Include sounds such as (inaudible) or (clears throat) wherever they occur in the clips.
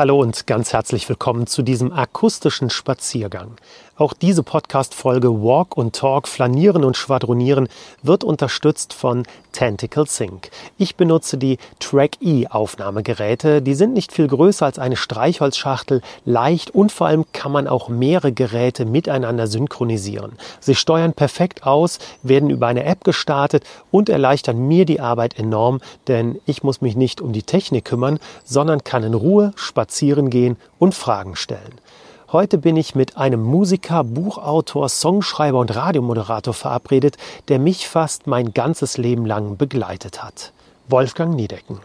Hallo und ganz herzlich willkommen zu diesem akustischen Spaziergang. Auch diese Podcast-Folge Walk und Talk, Flanieren und Schwadronieren wird unterstützt von Tentacle Sync. Ich benutze die Track E Aufnahmegeräte. Die sind nicht viel größer als eine Streichholzschachtel, leicht und vor allem kann man auch mehrere Geräte miteinander synchronisieren. Sie steuern perfekt aus, werden über eine App gestartet und erleichtern mir die Arbeit enorm, denn ich muss mich nicht um die Technik kümmern, sondern kann in Ruhe spazieren gehen und Fragen stellen. Heute bin ich mit einem Musiker, Buchautor, Songschreiber und Radiomoderator verabredet, der mich fast mein ganzes Leben lang begleitet hat. Wolfgang Niedecken.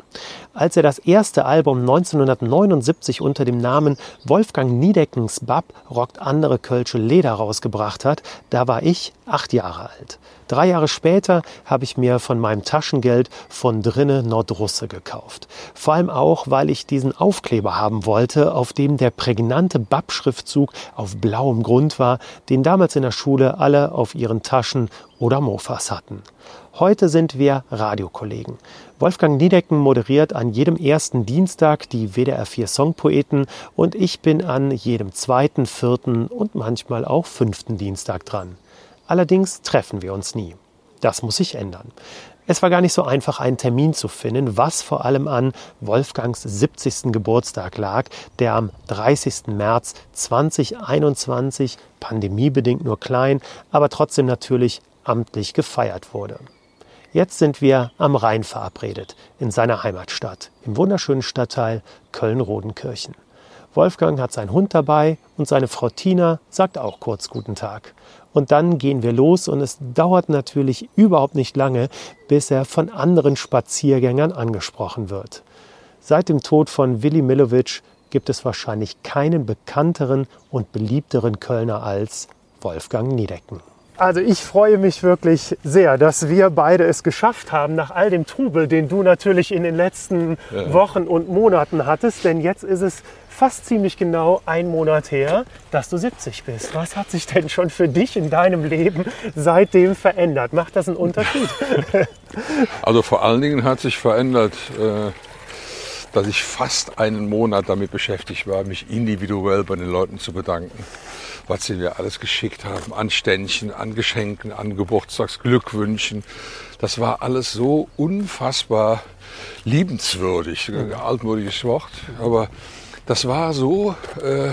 Als er das erste Album 1979 unter dem Namen Wolfgang Niedeckens Bab rockt andere Kölsche Leder rausgebracht hat, da war ich acht Jahre alt. Drei Jahre später habe ich mir von meinem Taschengeld von drinne Nordrusse gekauft. Vor allem auch, weil ich diesen Aufkleber haben wollte, auf dem der prägnante Bab-Schriftzug auf blauem Grund war, den damals in der Schule alle auf ihren Taschen oder Mofas hatten. Heute sind wir Radiokollegen. Wolfgang Niedecken moderiert an jedem ersten Dienstag die WDR 4 Songpoeten und ich bin an jedem zweiten, vierten und manchmal auch fünften Dienstag dran. Allerdings treffen wir uns nie. Das muss sich ändern. Es war gar nicht so einfach, einen Termin zu finden, was vor allem an Wolfgangs 70. Geburtstag lag, der am 30. März 2021 pandemiebedingt nur klein, aber trotzdem natürlich amtlich gefeiert wurde. Jetzt sind wir am Rhein verabredet, in seiner Heimatstadt, im wunderschönen Stadtteil Köln-Rodenkirchen. Wolfgang hat seinen Hund dabei und seine Frau Tina sagt auch kurz Guten Tag. Und dann gehen wir los und es dauert natürlich überhaupt nicht lange, bis er von anderen Spaziergängern angesprochen wird. Seit dem Tod von Willi Millowitsch gibt es wahrscheinlich keinen bekannteren und beliebteren Kölner als Wolfgang Niedecken. Also ich freue mich wirklich sehr, dass wir beide es geschafft haben, nach all dem Trubel, den du natürlich in den letzten ja. Wochen und Monaten hattest. Denn jetzt ist es fast ziemlich genau ein Monat her, dass du 70 bist. Was hat sich denn schon für dich in deinem Leben seitdem verändert? Macht das einen Unterschied? (laughs) Also vor allen Dingen hat sich verändert, äh, dass ich fast einen Monat damit beschäftigt war, mich individuell bei den Leuten zu bedanken was sie mir alles geschickt haben, an Ständchen, an Geschenken, an Geburtstagsglückwünschen. Das war alles so unfassbar liebenswürdig, ein altmodisches Wort, aber das war so, äh,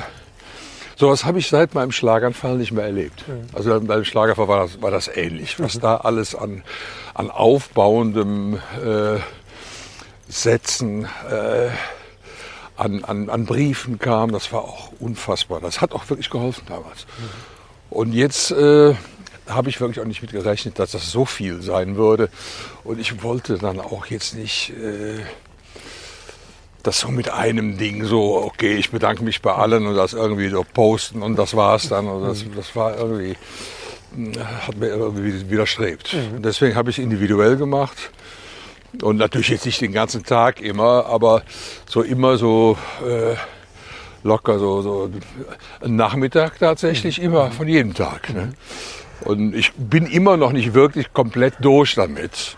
sowas habe ich seit meinem Schlaganfall nicht mehr erlebt. Also beim Schlaganfall war das, war das ähnlich, was da alles an, an aufbauendem äh, Setzen, äh, an, an, an Briefen kam. Das war auch unfassbar. Das hat auch wirklich geholfen damals. Mhm. Und jetzt äh, habe ich wirklich auch nicht mit gerechnet, dass das so viel sein würde. Und ich wollte dann auch jetzt nicht äh, das so mit einem Ding so, okay, ich bedanke mich bei allen und das irgendwie so posten und das war's dann. Und das, mhm. das war irgendwie, hat mir irgendwie widerstrebt. Mhm. Deswegen habe ich individuell gemacht und natürlich jetzt nicht den ganzen Tag immer, aber so immer so äh, locker, so, so Nachmittag tatsächlich mhm. immer von jedem Tag. Ne? Und ich bin immer noch nicht wirklich komplett durch damit.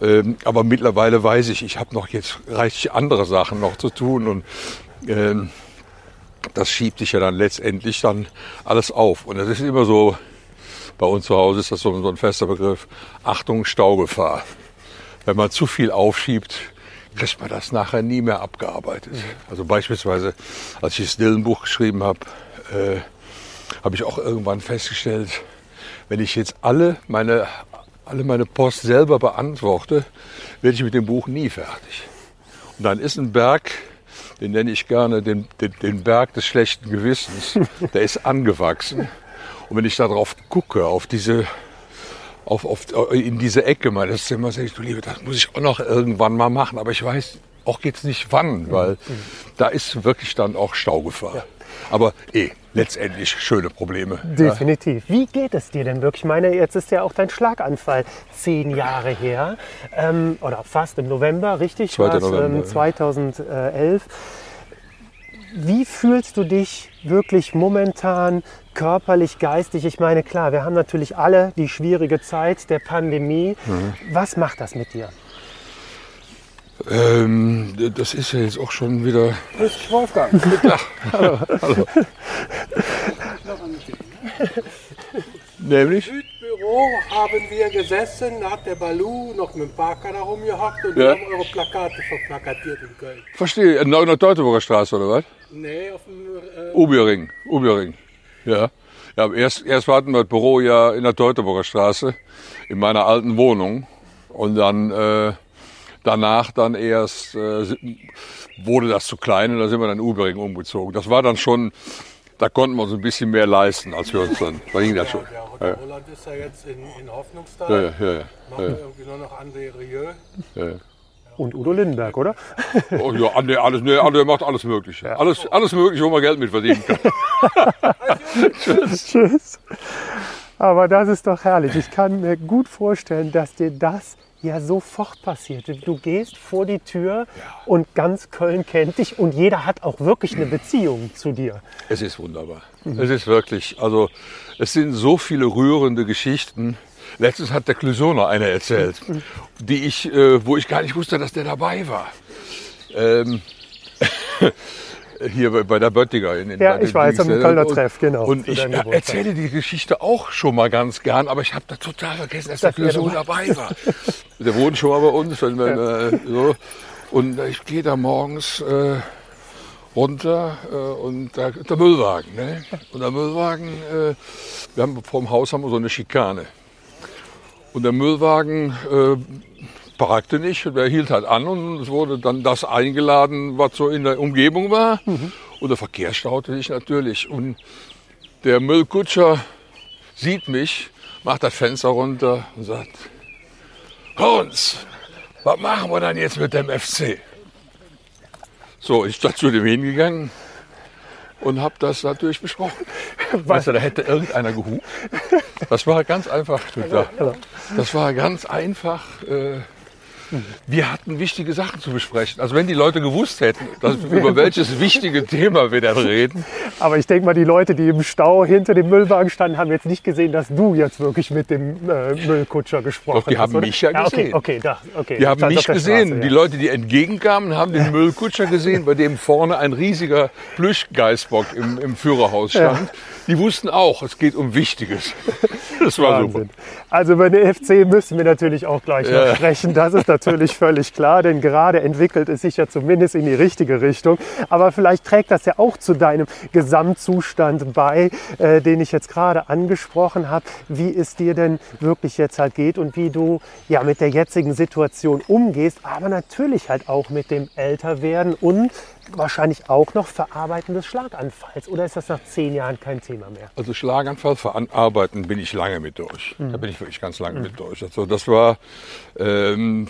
Ähm, aber mittlerweile weiß ich, ich habe noch jetzt reichlich andere Sachen noch zu tun und ähm, das schiebt sich ja dann letztendlich dann alles auf. Und das ist immer so, bei uns zu Hause ist das so, so ein fester Begriff, Achtung, Staugefahr wenn man zu viel aufschiebt, kriegt man das nachher nie mehr abgearbeitet. Mhm. Also beispielsweise, als ich das Dylan-Buch geschrieben habe, äh, habe ich auch irgendwann festgestellt, wenn ich jetzt alle meine, alle meine Post selber beantworte, werde ich mit dem Buch nie fertig. Und dann ist ein Berg, den nenne ich gerne den, den, den Berg des schlechten Gewissens, (laughs) der ist angewachsen. Und wenn ich darauf gucke, auf diese auf, auf, in diese Ecke meines Zimmers. Ich, du Liebe, das muss ich auch noch irgendwann mal machen, aber ich weiß auch jetzt nicht wann, weil mhm. da ist wirklich dann auch Staugefahr. Ja. Aber eh, letztendlich schöne Probleme. Definitiv. Ja. Wie geht es dir denn wirklich? Ich meine, jetzt ist ja auch dein Schlaganfall zehn Jahre her. Ähm, oder fast im November, richtig? 2. November, ähm, 2011. Wie fühlst du dich wirklich momentan körperlich, geistig? Ich meine, klar, wir haben natürlich alle die schwierige Zeit der Pandemie. Mhm. Was macht das mit dir? Ähm, das ist ja jetzt auch schon wieder. Grüß dich, Wolfgang. (laughs) Ja, hallo, hallo. Nämlich? Südbüro haben wir gesessen, da hat der Balu noch mit dem Parker da rumgehockt und Ja. wir haben eure Plakate verplakatiert in Köln. Verstehe. In der Teutoburger Straße oder was? Nee, auf dem äh, Ubiering. Ubiering. Ja. ja erst, erst hatten wir das Büro ja in der Teutoburger Straße, in meiner alten Wohnung. Und dann äh, danach dann erst äh, wurde das zu klein und da sind wir dann in Ubiering umgezogen. Das war dann schon, da konnten wir uns ein bisschen mehr leisten, als wir uns dann. Da ging das schon. der Hotel Holland ist ja jetzt in, in Hoffnungstal. Ja, ja, ja, ja. Machen wir irgendwie nur noch André Rieu. ja, ja. Und Udo Lindenberg, oder? (laughs) Oh, ja, André, alles, nee, André macht alles Mögliche. Alles, alles Mögliche, wo man Geld mit verdienen kann. (laughs) Tschüss. Aber das ist doch herrlich. Ich kann mir gut vorstellen, dass dir das ja sofort passiert. Du gehst vor die Tür und ganz Köln kennt dich und jeder hat auch wirklich eine Beziehung zu dir. Es ist wunderbar. Es ist wirklich, also es sind so viele rührende Geschichten. Letztens hat der Clousoner eine erzählt, die ich, äh, wo ich gar nicht wusste, dass der dabei war. Ähm, (laughs) hier bei, bei der Böttiger. In, in, Ja, ich weiß, am Dings, Kölner Treff, genau, Und ich äh, erzähle die Geschichte auch schon mal ganz gern, aber ich habe da total vergessen, dass der Dass er Clousoner dabei war. Der wohnt schon mal bei uns. Wenn wir, äh, so. Und ich gehe da morgens äh, runter äh, und da, der Müllwagen. Ne? Und der Müllwagen, äh, wir haben vorm Haus haben wir so eine Schikane. Und der Müllwagen äh, parkte nicht, der hielt halt an und es wurde dann das eingeladen, was so in der Umgebung war. Und der Verkehr staute sich natürlich. Und der Müllkutscher sieht mich, macht das Fenster runter und sagt, Hans, was machen wir dann jetzt mit dem FC? So, ich bin zu dem hingegangen und habe das natürlich besprochen. (laughs) Weißt du, da hätte irgendeiner gehupt. Das war ganz einfach. Das war ganz einfach. Äh, wir hatten wichtige Sachen zu besprechen. Also wenn die Leute gewusst hätten, dass, über welches wichtige Thema wir dann reden, Aber ich denke mal, die Leute, die im Stau hinter dem Müllwagen standen, haben jetzt nicht gesehen, dass du jetzt wirklich mit dem äh, Müllkutscher gesprochen Doch, die hast. haben oder? mich ja okay, gesehen. okay, da, okay. Die haben mich gesehen. Straße, Die ja. Leute, die entgegenkamen, haben den Müllkutscher gesehen, bei dem vorne ein riesiger Plüschgeißbock im, im Führerhaus stand. Die wussten auch, es geht um Wichtiges. (laughs) Das war super. Wahnsinn. Also über den FC müssen wir natürlich auch gleich noch sprechen. Das ist natürlich (laughs) völlig klar, denn gerade entwickelt es sich ja zumindest in die richtige Richtung. Aber vielleicht trägt das ja auch zu deinem Gesamtzustand bei, äh, den ich jetzt gerade angesprochen habe, wie es dir denn wirklich jetzt halt geht und wie du ja mit der jetzigen Situation umgehst, aber natürlich halt auch mit dem Älterwerden und wahrscheinlich auch noch Verarbeiten des Schlaganfalls. Oder ist das nach zehn Jahren kein Thema mehr? Also Schlaganfall verarbeiten bin ich lange mit durch. Da bin ich wirklich ganz lange mit durch. Also das war ähm,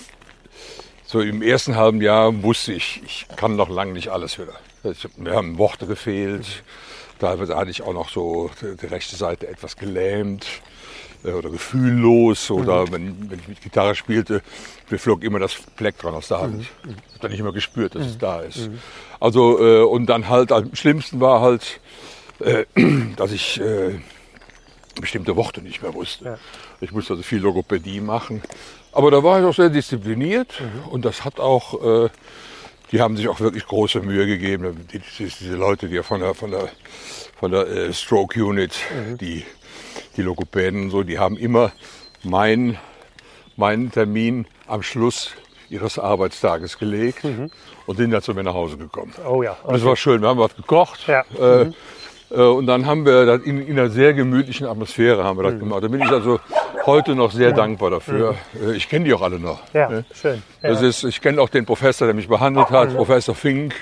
so im ersten halben Jahr wusste ich, ich kann noch lange nicht alles wieder. Mir haben Worte gefehlt. Teilweise hatte ich auch noch so die, rechte Seite etwas gelähmt äh, oder gefühllos. Oder wenn, wenn ich mit Gitarre spielte, mir flog immer das Plektron aus der Hand. Ich habe dann nicht mehr gespürt, dass es da ist. Also äh, und dann halt am schlimmsten war halt, äh, (clears throat) dass ich äh, bestimmte Worte nicht mehr wusste. Ich musste also viel Logopädie machen. Aber da war ich auch sehr diszipliniert und das hat auch, äh, die haben sich auch wirklich große Mühe gegeben. Die, die, diese Leute, die ja von der, von der, von der äh, Stroke Unit, die, die Logopäden und so, die haben immer mein, meinen Termin am Schluss ihres Arbeitstages gelegt und sind dann zu mir nach Hause gekommen. Oh ja. Das war schön. Wir haben was gekocht. Ja. Äh, äh, und dann haben wir das in, in einer sehr gemütlichen Atmosphäre haben wir das gemacht. Da bin ich also heute noch sehr dankbar dafür. Äh, Ich kenne die auch alle noch. Ja, ne? schön. Ja. Das ist, ich kenne auch den Professor, der mich behandelt hat, Professor Fink.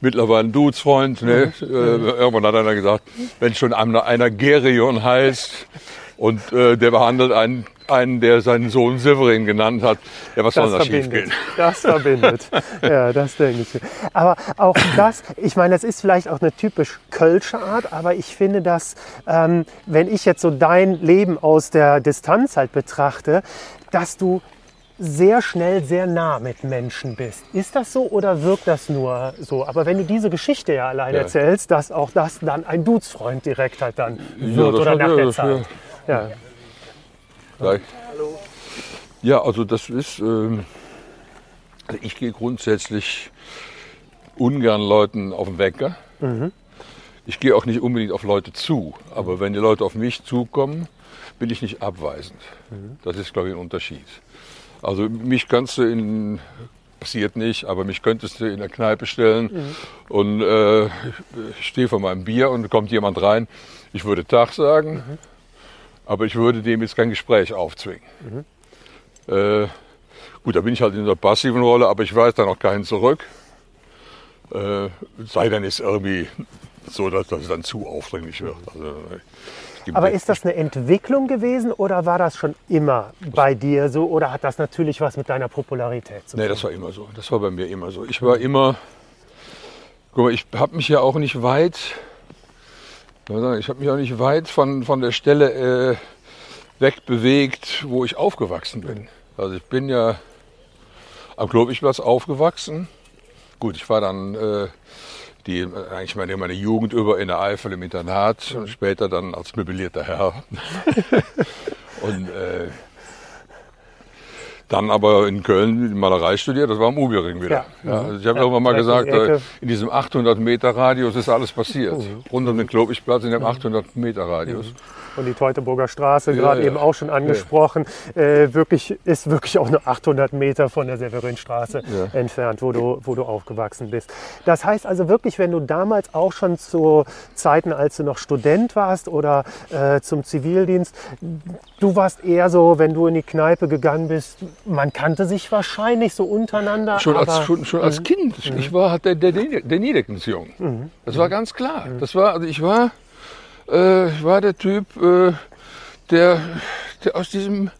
Mittlerweile ein Dudesfreund. Ne? Äh, irgendwann hat einer gesagt, wenn schon einer, einer Gerion heißt und äh, der behandelt einen, einen, der seinen Sohn Severin genannt hat, ja, was soll Das da schief verbindet. gehen? Das verbindet. (laughs) ja, das denke ich. Aber auch das, ich meine, das ist vielleicht auch eine typisch kölsche Art, aber ich finde, dass, ähm, wenn ich jetzt so dein Leben aus der Distanz halt betrachte, dass du sehr schnell sehr nah mit Menschen bist. Ist das so oder wirkt das nur so? Aber wenn du diese Geschichte ja allein Ja. erzählst, dass auch das dann ein Dudesfreund direkt halt dann Ja, wird oder nach ja, der Zeit. Ja. Gleich. Ja, also das ist, ähm, Also ich gehe grundsätzlich ungern Leuten auf den Wecker. Ich gehe auch nicht unbedingt auf Leute zu. Aber wenn die Leute auf mich zukommen, bin ich nicht abweisend. Das ist, glaube ich, ein Unterschied. Also mich kannst du in, passiert nicht, aber mich könntest du in der Kneipe stellen und äh, ich stehe vor meinem Bier und kommt jemand rein. Ich würde Tag sagen, aber ich würde dem jetzt kein Gespräch aufzwingen. Äh, gut, da bin ich halt in der passiven Rolle, aber ich weiß dann auch keinen zurück. Äh, sei denn ist irgendwie so, dass das dann zu aufdringlich wird. Also, es gibt Aber ist das eine Entwicklung gewesen oder war das schon immer bei dir so? Oder hat das natürlich was mit deiner Popularität zu tun? Nee, das war immer so. Das war bei mir immer so. Ich war immer, guck mal, ich habe mich ja auch nicht weit, ich habe mich auch nicht weit von, von der Stelle äh, wegbewegt, wo ich aufgewachsen bin. Also ich bin ja am Klobichplatz aufgewachsen. Gut, ich war dann äh, die, eigentlich meine, meine Jugend über in der Eifel im Internat und später dann als möblierter Herr. (laughs) und äh, dann aber in Köln Malerei studiert, das war am Ubiring wieder. Ja. Ja. also ich habe Ja, irgendwann mal gesagt, die äh, in diesem 800 Meter Radius ist alles passiert. Rund um den Klobichplatz in dem 800 Meter Radius. Und die Teutoburger Straße, Ja, gerade ja. eben auch schon angesprochen, äh, wirklich, ist wirklich auch nur 800 Meter von der Severinstraße Ja. entfernt, wo du, wo du aufgewachsen bist. Das heißt also wirklich, wenn du damals auch schon zu Zeiten, als du noch Student warst oder äh, zum Zivildienst, du warst eher so, wenn du in die Kneipe gegangen bist, man kannte sich wahrscheinlich so untereinander. Schon aber, als, schon, schon als Kind. Ich war halt der, der, der Niedeckensjung. Das war ganz klar. Das war, also ich war, äh, ich war der Typ, äh, der, der aus diesem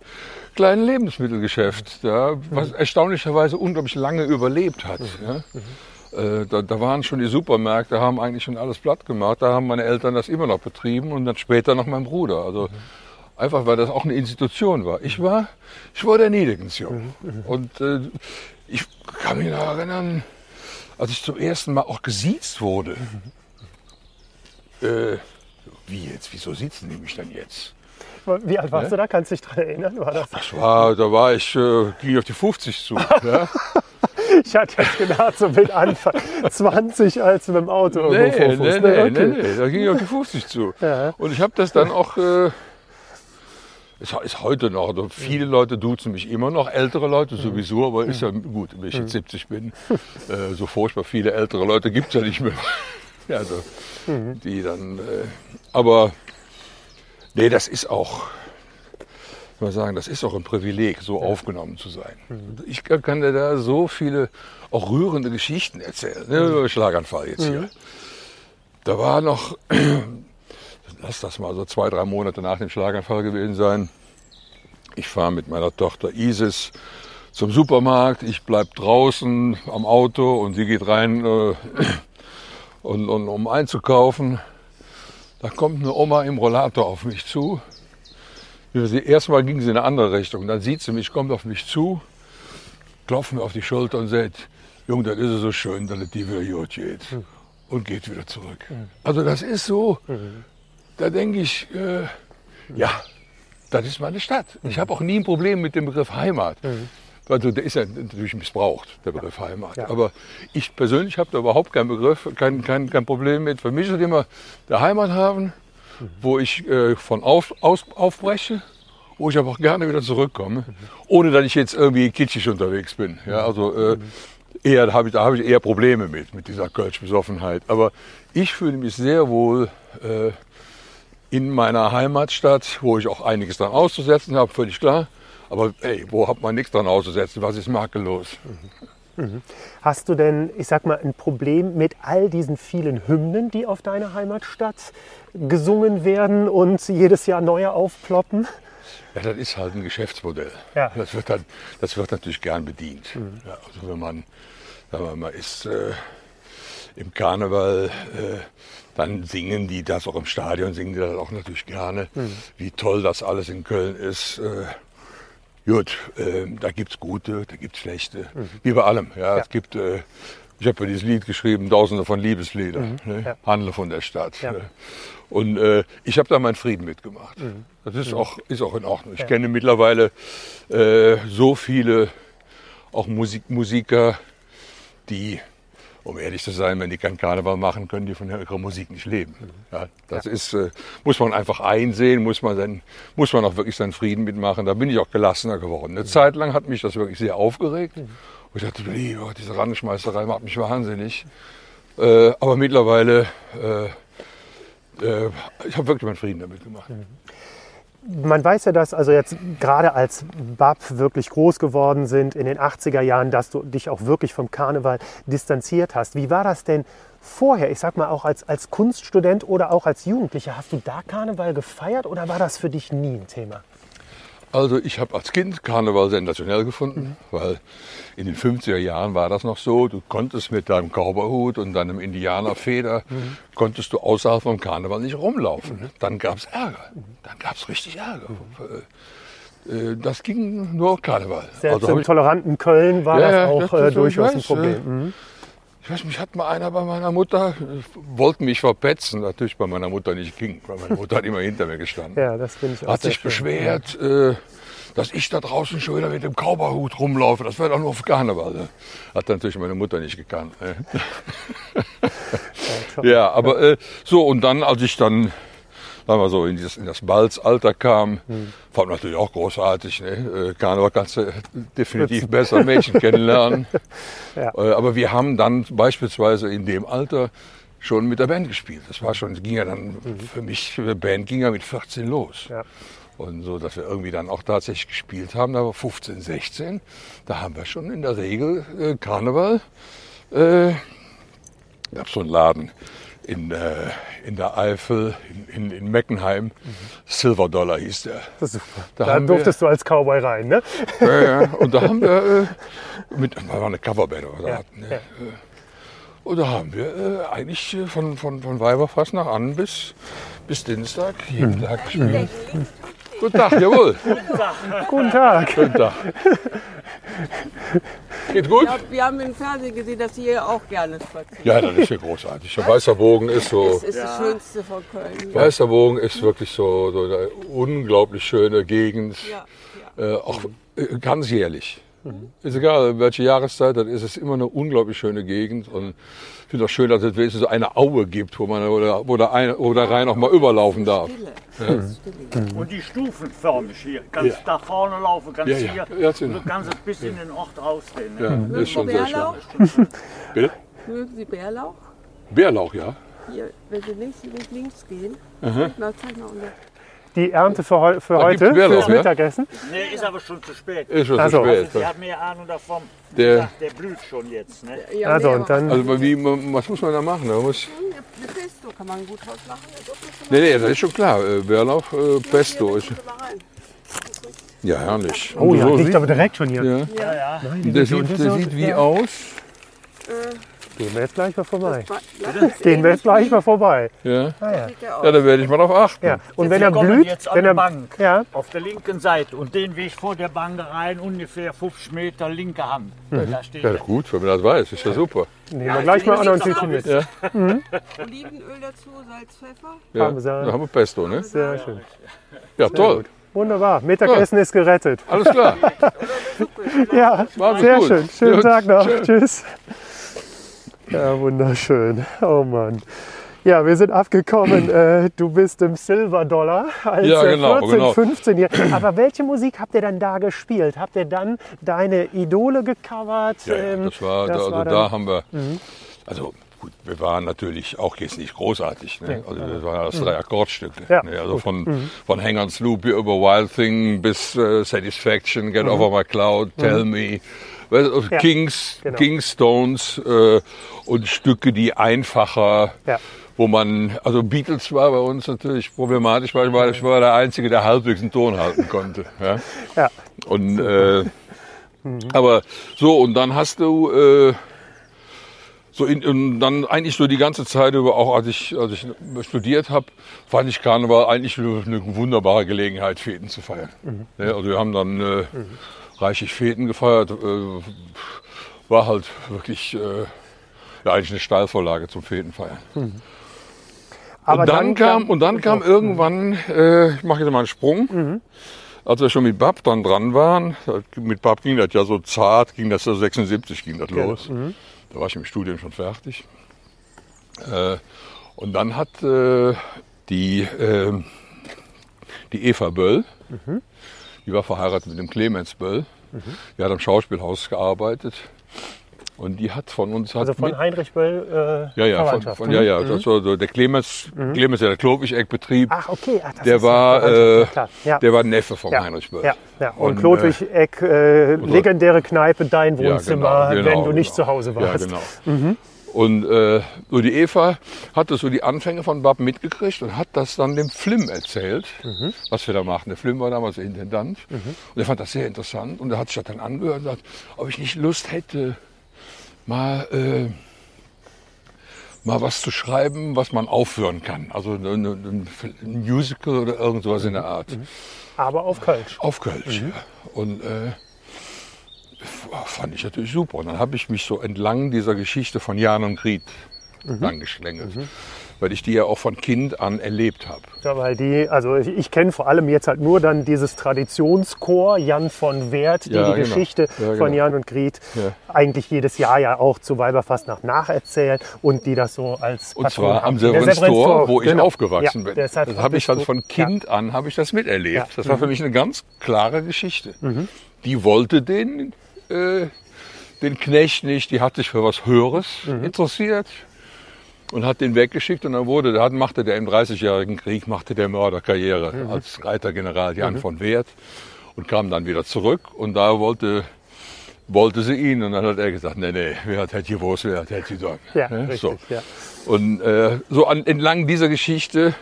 kleinen Lebensmittelgeschäft, ja, was erstaunlicherweise unglaublich lange überlebt hat. Ja. Äh, da, da waren schon die Supermärkte, haben eigentlich schon alles platt gemacht. Da haben meine Eltern das immer noch betrieben und dann später noch mein Bruder. Also einfach, weil das auch eine Institution war. Ich war, ich war der Niedegensjung. Und äh, ich kann mich noch erinnern, als ich zum ersten Mal auch gesiezt wurde. Äh, wie jetzt? Wieso sitzen die mich dann jetzt? Wie alt warst Ja? du da? Kannst du dich daran erinnern? War das? Das war, da war ich, äh, ging auf die 50 zu. (laughs) Ja? Ich hatte jetzt gedacht, so mit Anfang 20, als mit dem Auto Nee, irgendwo nee, vorfuhrst. nee, ne? nee, Okay. nee, da ging ich auf die 50 zu. Ja. Und ich habe das dann auch, äh, es ist heute noch, also viele Leute duzen mich immer noch, ältere Leute sowieso, aber ist ja gut, wenn ich jetzt 70 bin, äh, so furchtbar viele ältere Leute gibt es ja nicht mehr. (laughs) also, die dann, äh, aber nee, das ist auch, ich mal sagen, das ist auch ein Privileg, so aufgenommen zu sein. Ich kann, kann dir da so viele auch rührende Geschichten erzählen. Ne, über Schlaganfall jetzt hier. Da war noch, (clears throat) lass das mal so zwei, drei Monate nach dem Schlaganfall gewesen sein. Ich fahre mit meiner Tochter Isis zum Supermarkt. Ich bleib draußen am Auto und sie geht rein, äh, (clears throat) und, und, um einzukaufen. Da kommt eine Oma im Rollator auf mich zu. Erstmal ging sie in eine andere Richtung. Dann sieht sie mich, kommt auf mich zu, klopft mir auf die Schulter und sagt, Junge, das ist so schön, dass es dir wieder gut geht. Und geht wieder zurück. Also das ist so, da denke ich, äh, ja, das ist meine Stadt. Ich habe auch nie ein Problem mit dem Begriff Heimat. Also der ist ja natürlich missbraucht, der Begriff Heimat. Ja. Aber ich persönlich habe da überhaupt keinen Begriff, kein, kein, kein Problem mit. Für mich ist immer der Heimathafen, wo ich äh, von auf, aus, aufbreche, wo ich aber auch gerne wieder zurückkomme, ohne dass ich jetzt irgendwie kitschig unterwegs bin. Ja, also äh, eher, da habe ich, da habe ich eher Probleme mit, mit dieser Kölsch-Besoffenheit. Aber ich fühle mich sehr wohl äh, in meiner Heimatstadt, wo ich auch einiges dran auszusetzen habe, völlig klar. Aber ey, wo hat man nichts dran auszusetzen? Was ist makellos? Hast du denn, ich sag mal, ein Problem mit all diesen vielen Hymnen, die auf deiner Heimatstadt gesungen werden und jedes Jahr neue aufploppen? Ja, das ist halt ein Geschäftsmodell. Ja. Das, wird dann, das wird natürlich gern bedient. Ja, also wenn man, sagen wir mal, ist äh, im Karneval, äh, dann singen die das auch im Stadion, singen die das auch natürlich gerne, wie toll das alles in Köln ist. Äh, gut, äh, da gibt's gute, da gibt's schlechte, wie bei allem. Ja, Ja. Es gibt, äh, ich habe ja dieses Lied geschrieben, Tausende von Liebesliedern, ne? Ja. Handle von der Stadt. Ja. Ne? Und äh, ich habe da meinen Frieden mitgemacht. Das ist, auch, ist auch in Ordnung. Ich kenne mittlerweile äh, so viele auch Musik, Musiker, die, um ehrlich zu sein, wenn die keinen Karneval machen, können die von ihrer Musik nicht leben. Ja, das ist, äh, muss man einfach einsehen, muss man, dann, muss man auch wirklich seinen Frieden mitmachen. Da bin ich auch gelassener geworden. Eine Zeit lang hat mich das wirklich sehr aufgeregt. Und ich dachte, lieber, diese Randenschmeißerei macht mich wahnsinnig. Äh, aber mittlerweile, äh, äh, ich habe wirklich meinen Frieden damit gemacht. Man weiß ja, dass also jetzt gerade als Bab wirklich groß geworden sind in den 80er Jahren, dass du dich auch wirklich vom Karneval distanziert hast. Wie war das denn vorher? Ich sag mal auch als, als Kunststudent oder auch als Jugendlicher. Hast du da Karneval gefeiert oder war das für dich nie ein Thema? Also ich habe als Kind Karneval sensationell gefunden, weil in den 50er Jahren war das noch so, du konntest mit deinem Cowboyhut und deinem Indianerfeder, konntest du außerhalb vom Karneval nicht rumlaufen. Dann gab es Ärger, dann gab es richtig Ärger. Äh, Das ging nur Karneval. Selbst Also im toleranten Köln war Ja, das auch das äh, durchaus ein Problem. Mhm. Ich weiß, mich hat mal einer bei meiner Mutter, wollte mich verpetzen, natürlich bei meiner Mutter nicht ging, weil meine Mutter hat immer hinter mir gestanden. (laughs) Ja, das finde ich auch hat sich schön. beschwert, äh, dass ich da draußen schon wieder mit dem Cowboyhut rumlaufe. Das wäre doch nur auf Karneval. Ne? Hat natürlich meine Mutter nicht gekannt. Ne? ja, (laughs) aber äh, so und dann, als ich dann sagen wir so in, dieses, in das Balzalter kam, Hm. fand natürlich auch großartig. Ne? Äh, Karneval kannst du (laughs) definitiv besser Mädchen kennenlernen. (laughs) Ja. Äh, aber wir haben dann beispielsweise in dem Alter schon mit der Band gespielt. Das war schon, ging ja dann für mich, für die Band ging ja mit 14 los. Ja. Und so, dass wir irgendwie dann auch tatsächlich gespielt haben, da war 15, 16, da haben wir schon in der Regel äh, Karneval. Äh, gab so einen Laden in, äh, in der Eifel, in, in, Meckenheim, Silver Dollar hieß der. Das super. Da Da, haben wir- durftest du als Cowboy rein, ne? Ja, ja. Und da haben wir äh, mit, das war eine Coverband, wir Ja, hatten. Ne? ja. Äh, Und da haben wir äh, eigentlich äh, von, von, von Weiberfastnacht an bis, bis Dienstag jeden Tag gespielt. Guten Tag, jawohl. Guten Tag. Guten Tag. Geht gut? Ja, wir haben im Fernsehen gesehen, dass Sie hier auch gerne spazieren. Ja, das ist ja großartig. Der Weißer Bogen ist so. Das ist das Schönste von Köln. Weißer Bogen ist wirklich so, so eine unglaublich schöne Gegend. Ja, Äh, auch äh, ganz jährlich. Ist egal, welche Jahreszeit, dann ist es immer eine unglaublich schöne Gegend. Und finde auch schön, dass es wenigstens so eine Aue gibt, wo man wo der, wo der, ein, wo der Rhein auch mal überlaufen darf. Stille. Stille. Und die stufenförmig hier. Kannst da vorne laufen, kannst Ja, ja. hier. Ja, und du kannst es bis in den Ort rausdehnen. Ja, Ne? ist schon sehr schön. Bärlauch? (laughs) Bitte? Mögen Sie Bärlauch? Bärlauch, ja. Hier, wenn Sie links, links, links gehen. Na, zeig mal unter. Die Ernte für, heu für heute, Bärlauch, fürs ja? Mittagessen. Nee, ist aber schon zu spät. Ist schon Ach zu spät. Sie hat mehr Ahnung davon. Der- gesagt, der blüht schon jetzt. Ne? Ja, Also, nee, und dann Also wie, was muss man da machen? Da muss, Eine Pesto kann man gut draus machen. Das nee, nee, das ist schon klar. Äh, Bärlauch, äh, Pesto ist. Ja, herrlich. Oh ja, so liegt sieht- aber direkt schon hier. ja. Ja, ja. Der sieht, der sieht wie aus. Gehen wir jetzt gleich mal vorbei. Gehen wir jetzt gleich mal vorbei. Ja. Ah, ja. Ja, da werde ich mal drauf achten. ja. Und wenn er blüht, jetzt an wenn er, Bank. ja, Auf der linken Seite und den Weg vor der Bank rein, ungefähr 50 Meter linke Hand. Da steht Ja, gut, wenn man das weiß, ist ja super. nehmen wir gleich mal auch noch ein Tütchen mit. Ja, Olivenöl dazu, Salz, Pfeffer. ja. Parmesan. Da haben wir Pesto, ne? Sehr schön. Ja, toll. Wunderbar. Mittagessen ist gerettet. Alles klar. (laughs) Ja, sehr gut. schön. Schönen. Tag noch. Tschüss. Ja, wunderschön. Oh Mann. Ja, wir sind abgekommen. Äh, du bist im Silver Dollar als Ja, äh, genau, 14, genau. 15 Jahre. Aber welche Musik habt ihr dann da gespielt? Habt ihr dann deine Idole gecovert? Ja, ja, Ähm, das war, das da, also war da Mhm. haben wir, also gut, wir waren natürlich auch jetzt nicht großartig. Ne? Also das waren alles drei Akkordstücke. Ja, Ne? Also von, von Hang on Sloopy über Wild Thing bis äh, Satisfaction, Get Over My Cloud, Tell Me. Ja, Kings, genau. Kings, Stones äh, und Stücke, die einfacher, Ja. wo man, also Beatles war bei uns natürlich problematisch, weil ich war, ich war der Einzige, der halbwegs einen Ton halten konnte. (laughs) Ja? Ja. Und, äh, aber so, und dann hast du, äh, so in, und dann eigentlich so die ganze Zeit über, auch als ich, als ich studiert habe, fand ich Karneval eigentlich eine, eine wunderbare Gelegenheit, Feten zu feiern. Ja, also wir haben dann äh, reichlich Feten gefeiert, äh, war halt wirklich äh, ja, eigentlich eine Steilvorlage zum Fetenfeiern. Aber und dann, kam, und dann kam irgendwann, äh, ich mache jetzt mal einen Sprung, als wir schon mit Bab dann dran waren, mit Bab ging das ja so zart, ging das so 76 ging das los. Da war ich im Studium schon fertig. Äh, und dann hat äh, die, äh, die Eva Böll, die war verheiratet mit dem Clemens Böll, die hat am Schauspielhaus gearbeitet. Und die hat von uns Also von Heinrich Böll äh, ja, ja, von, von, ja, ja, das war so der Clemens, Clemens, ja, der Klobig-Eck-Betrieb, Ach, okay. Ach, das der ist war, ja äh, ja. der war Neffe von ja. Heinrich Böll. Ja, ja. Und, Und, Klodwig Eck, äh, legendäre Kneipe, dein Ja, Wohnzimmer, genau, wenn genau, du nicht genau. zu Hause warst. Ja, genau. Und äh, so die Eva hatte so die Anfänge von Bab mitgekriegt und hat das dann dem Flim erzählt, was wir da machen. Der Flim war damals der Intendant und er fand das sehr interessant und er hat sich das dann angehört und sagt, ob ich nicht Lust hätte, mal, äh, mal was zu schreiben, was man aufführen kann. Also ein, ein, ein Musical oder irgend sowas in der Art. Aber auf Kölsch. Auf Kölsch. ja. Und äh, fand ich natürlich super. Und dann habe ich mich so entlang dieser Geschichte von Jan und Griet lang geschlängelt. Weil ich die ja auch von Kind an erlebt habe. Ja, weil die, also ich, ich kenne vor allem jetzt halt nur dann dieses Traditionschor Jan von Wert, die Ja, die genau. Geschichte Ja, von genau. Jan und Griet Ja. eigentlich jedes Jahr ja auch zu Weiberfastnacht nacherzählen und die das so als Und Patron zwar am haben. Der Severenztor, wo ich genau. aufgewachsen bin. Das habe ich dann von. Kind an habe ich das miterlebt. Mhm. Das war für mich eine ganz klare Geschichte. Die wollte den, äh, den Knecht nicht, die hat sich für was Höheres Mhm. interessiert und hat den weggeschickt und dann wurde, da machte der im 30-jährigen Krieg machte der Mörder Karriere Mhm. als Reitergeneral Jan von Wert und kam dann wieder zurück und da wollte wollte sie ihn und dann hat er gesagt, nee, nee, wer hat hätte gewusst, wer hat hätte getan. Ja, Ne? richtig, So. ja. Und äh, so an, entlang dieser Geschichte,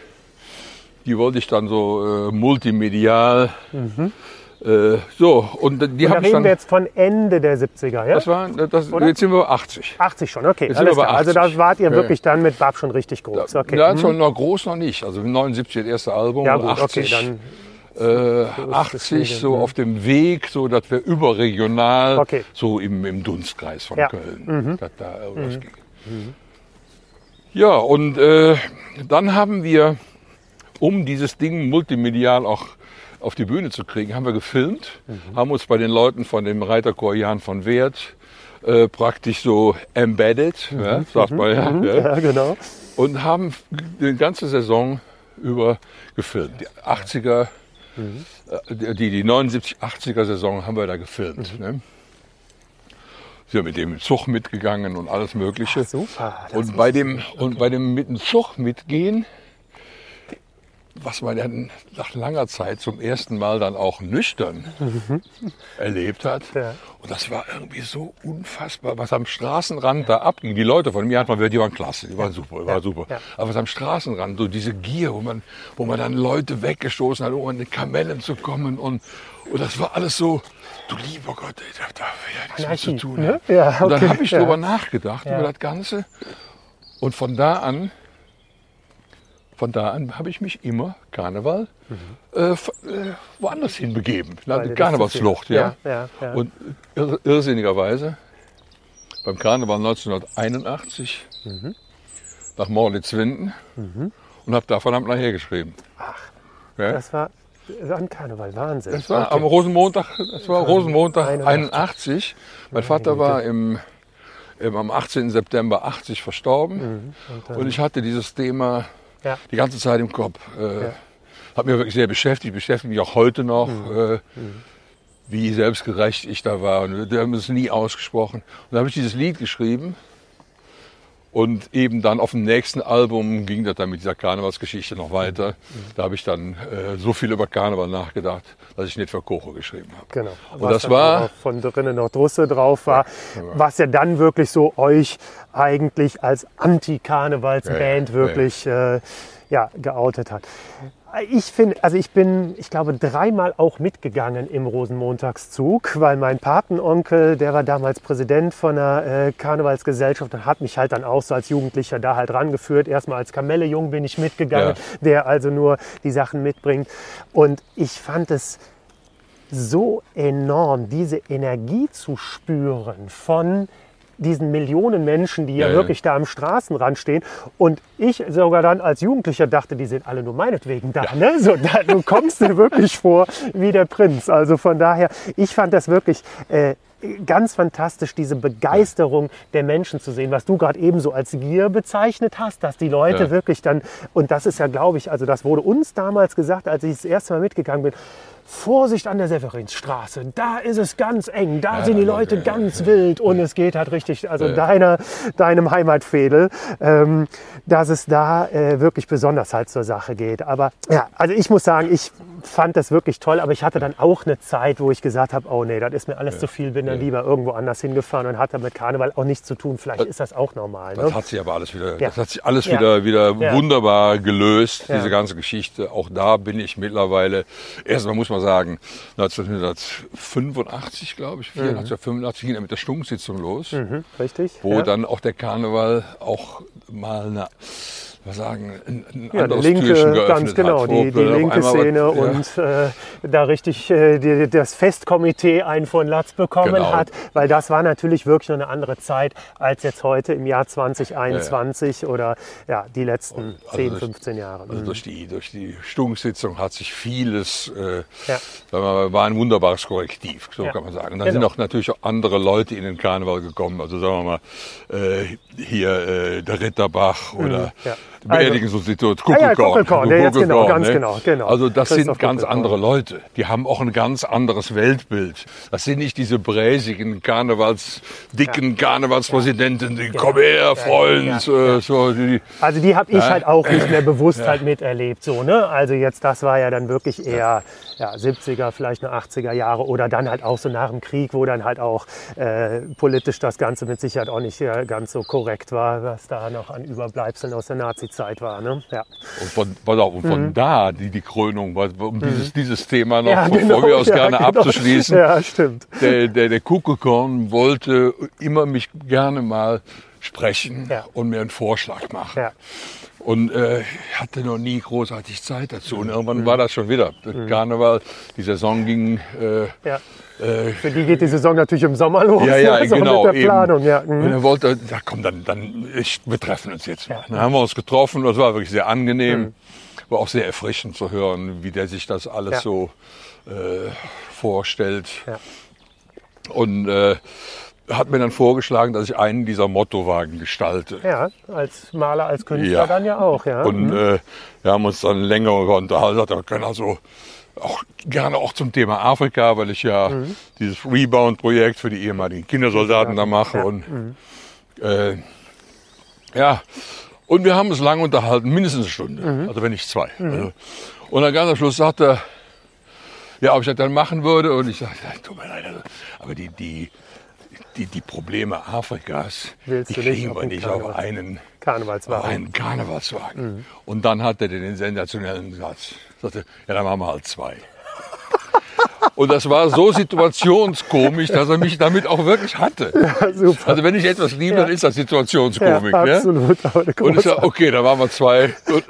die wollte ich dann so äh, multimedial. Äh, so, und die Mhm. Und da habe ich reden dann. wir jetzt von Ende der 70er, ja? das war, das, Oder? jetzt sind wir 80. 80 schon, okay. Jetzt Alles klar. Also da 80. wart ihr Ja, wirklich dann mit Bab schon richtig groß. Okay. Ja, hm. schon noch groß noch nicht. Also 79 das erste Album, ja gut, 80, okay, dann äh, ist 80 das so auf dem Weg, so dass wir überregional, Okay. so im, im Dunstkreis von Ja. Köln, dass da irgendwas ging. Ja, und äh, dann haben wir, um dieses Ding multimedial auch auf die Bühne zu kriegen, haben wir gefilmt, haben uns bei den Leuten von dem Reiterchor Jan von Wert äh, praktisch so embedded, ja, sagt man ja, ja, ja, genau. und haben die ganze Saison über gefilmt. Die 80er, äh, die, die 79, 80er Saison haben wir da gefilmt. Ne? Sind mit dem Zug mitgegangen und alles Mögliche. Super. das und bei dem und bei dem mit dem Zug mitgehen, was man dann nach langer Zeit zum ersten Mal dann auch nüchtern erlebt hat. Ja. Und das war irgendwie so unfassbar, was am Straßenrand da abging. Die Leute von mir hat man die waren klasse, die waren super, die waren super. ja. Aber was am Straßenrand, so diese Gier, wo man, wo man dann Leute weggestoßen hat, um an die Kamellen zu kommen und, und das war alles so, du lieber Gott, ey, da, da ja nichts mehr zu Anarchie, tun. ne? Ja, Und dann okay, habe ich ja. drüber nachgedacht, Ja. über das Ganze. Und von da an, von da an habe ich mich immer Karneval äh, f- äh, woanders hinbegeben. Weil Karnevalsflucht, ja. ja, ja. Und irr irrsinnigerweise beim Karneval 1981 Mhm. nach Morlitz-Winden und habe da verdammt nachher geschrieben. Ach. Ja? Das war an Karneval, Wahnsinn. Das war Okay. am Rosenmontag, das war Rosenmontag 81. 81. Mein Vater war im, im, am 18. September 80 verstorben. und, ich hatte dieses Thema Mhm. Ja. die ganze Zeit im Kopf. Äh, Hat mich wirklich sehr beschäftigt, beschäftigt mich auch heute noch, Mhm. äh, wie selbstgerecht ich da war. Und wir haben es nie ausgesprochen. Und dann habe ich dieses Lied geschrieben. Und eben dann auf dem nächsten Album ging das dann mit dieser Karnevalsgeschichte noch weiter. Da habe ich dann äh, so viel über Karneval nachgedacht, dass ich nicht für Koro geschrieben habe. Genau. Und Was das war, von drinnen noch Drusse drauf war, was ja dann wirklich so euch eigentlich als Anti-Karnevalsband Ja, ja, wirklich äh, ja, geoutet hat. Ich finde, also ich bin, ich glaube, dreimal auch mitgegangen im Rosenmontagszug, weil mein Patenonkel, der war damals Präsident von einer äh, Karnevalsgesellschaft und hat mich halt dann auch so als Jugendlicher da halt rangeführt. Erstmal als Kamellejung bin ich mitgegangen, Ja. der also nur die Sachen mitbringt. Und ich fand es so enorm, diese Energie zu spüren von diesen Millionen Menschen, die ja, Ja, ja. wirklich da am Straßenrand stehen. Und ich sogar dann als Jugendlicher dachte, die sind alle nur meinetwegen da. Ne? So, da du kommst dir wirklich vor wie der Prinz. Also von daher, ich fand das wirklich äh, ganz fantastisch, diese Begeisterung der Menschen zu sehen, was du gerade eben so als Gier bezeichnet hast, dass die Leute Ja. wirklich dann, und das ist ja, glaube ich, also das wurde uns damals gesagt, als ich das erste Mal mitgegangen bin, Vorsicht an der Severinsstraße, da ist es ganz eng, da sind die Leute ganz wild und es geht halt richtig, also deiner, deinem Heimatfädel, ähm, dass es da äh, wirklich besonders halt zur Sache geht. Aber ja, also ich muss sagen, ich fand das wirklich toll, aber ich hatte dann auch eine Zeit, wo ich gesagt habe, oh nee, das ist mir alles zu viel, bin dann lieber irgendwo anders hingefahren und hatte mit Karneval auch nichts zu tun. Vielleicht ist das auch normal. Das Ne? hat sich aber alles wieder, Ja. das hat sich alles Ja. wieder, wieder Ja. wunderbar gelöst, Ja. diese ganze Geschichte. Auch da bin ich mittlerweile, erstmal muss man sagen, 1985, glaube ich, 84, 85 ging er mit der Stunksitzung los, Mhm, richtig? wo ja. dann auch der Karneval auch mal eine, was sagen, ein, ein Ja, die anderes linke, Türchen geöffnet ganz genau, hat. die, die linke Szene ja. und äh, da richtig äh, die, das Festkomitee einen von Latz bekommen Genau. hat, weil das war natürlich wirklich noch eine andere Zeit als jetzt heute im Jahr 2021 oder ja, die letzten Also 10, durch- 15 Jahre. Also Mhm. durch die, durch die Stunksitzung hat sich vieles, äh, Ja. mal, war ein wunderbares Korrektiv, so Ja. kann man sagen. Und dann Genau. sind auch natürlich auch andere Leute in den Karneval gekommen. Also sagen wir mal, äh, hier äh, der Ritterbach oder Mhm. Ja. die Beerdigungsinstitut, Ah ja, Kuckelkorn. Kuckelkorn, ja, jetzt genau, ganz ne? genau, genau. Also das Christoph sind ganz Kuckelkorn. andere Leute. Die haben auch ein ganz anderes Weltbild. Das sind nicht diese bräsigen Karnevals, dicken Karnevalspräsidenten, die kommen her, Freund, ja, äh, so die, Also die habe ich Ja. halt auch nicht mehr bewusst halt miterlebt. So, ne? Also jetzt, das war ja dann wirklich eher ja, 70er, vielleicht eine 80er Jahre oder dann halt auch so nach dem Krieg, wo dann halt auch äh, politisch das Ganze mit Sicherheit auch nicht äh, ganz so korrekt war, was da noch an Überbleibseln aus der Nazi-Zeit war. Ne? Ja. Und von, pass auf, und von da die, die Krönung, um dieses, dieses Thema noch Mhm. Ja, von genau, mir aus ja, gerne genau. abzuschließen. Ja, stimmt. Der, der, der Kuckelkorn wollte immer mich gerne mal sprechen Ja. und mir einen Vorschlag machen. Ja. Und äh, hatte noch nie großartig Zeit dazu. Mhm. Und irgendwann war das schon wieder. Der Karneval, die Saison ging. Äh, Ja. äh, Für die geht die Saison natürlich im Sommer los. ja, ja, ne? (laughs) so genau. Mit der. Planung, ja. Und Mhm. er wollte, ja komm, dann, dann ich, wir treffen uns jetzt mal. Dann haben wir uns getroffen, das war wirklich sehr angenehm. War auch sehr erfrischend zu hören, wie der sich das alles Ja. so äh, vorstellt. Ja. Und äh, hat mir dann vorgeschlagen, dass ich einen dieser Mottowagen gestalte. ja, als Maler, als Künstler Ja. dann ja auch. Ja. Und Mhm. äh, wir haben uns dann länger unterhalten. Sagt, Wir können also auch gerne auch zum Thema Afrika, weil ich ja Mhm. dieses Rebound-Projekt für die ehemaligen Kindersoldaten da mache. Ja. Und Mhm. äh, ja, und wir haben uns lange unterhalten, mindestens eine Stunde, Mhm. also wenn nicht zwei. Also, und dann ganz am Schluss sagt er, ja, ob ich das dann machen würde. Und ich sage, ja, tut mir leid, also, aber die, die, die, die Probleme Afrikas, Willst die kriegen auf wir nicht auf einen Karnevalswagen. einen Karnevalswagen. Und dann hat er den sensationellen Satz. Sagte, ja, dann machen wir halt zwei. (laughs) Und das war so situationskomisch, dass er mich damit auch wirklich hatte. Super. Also wenn ich etwas liebe, dann ist das Ja, Situationskomik. ne? absolut. Aber eine Und ich sage, okay, dann machen wir zwei. (laughs) Und,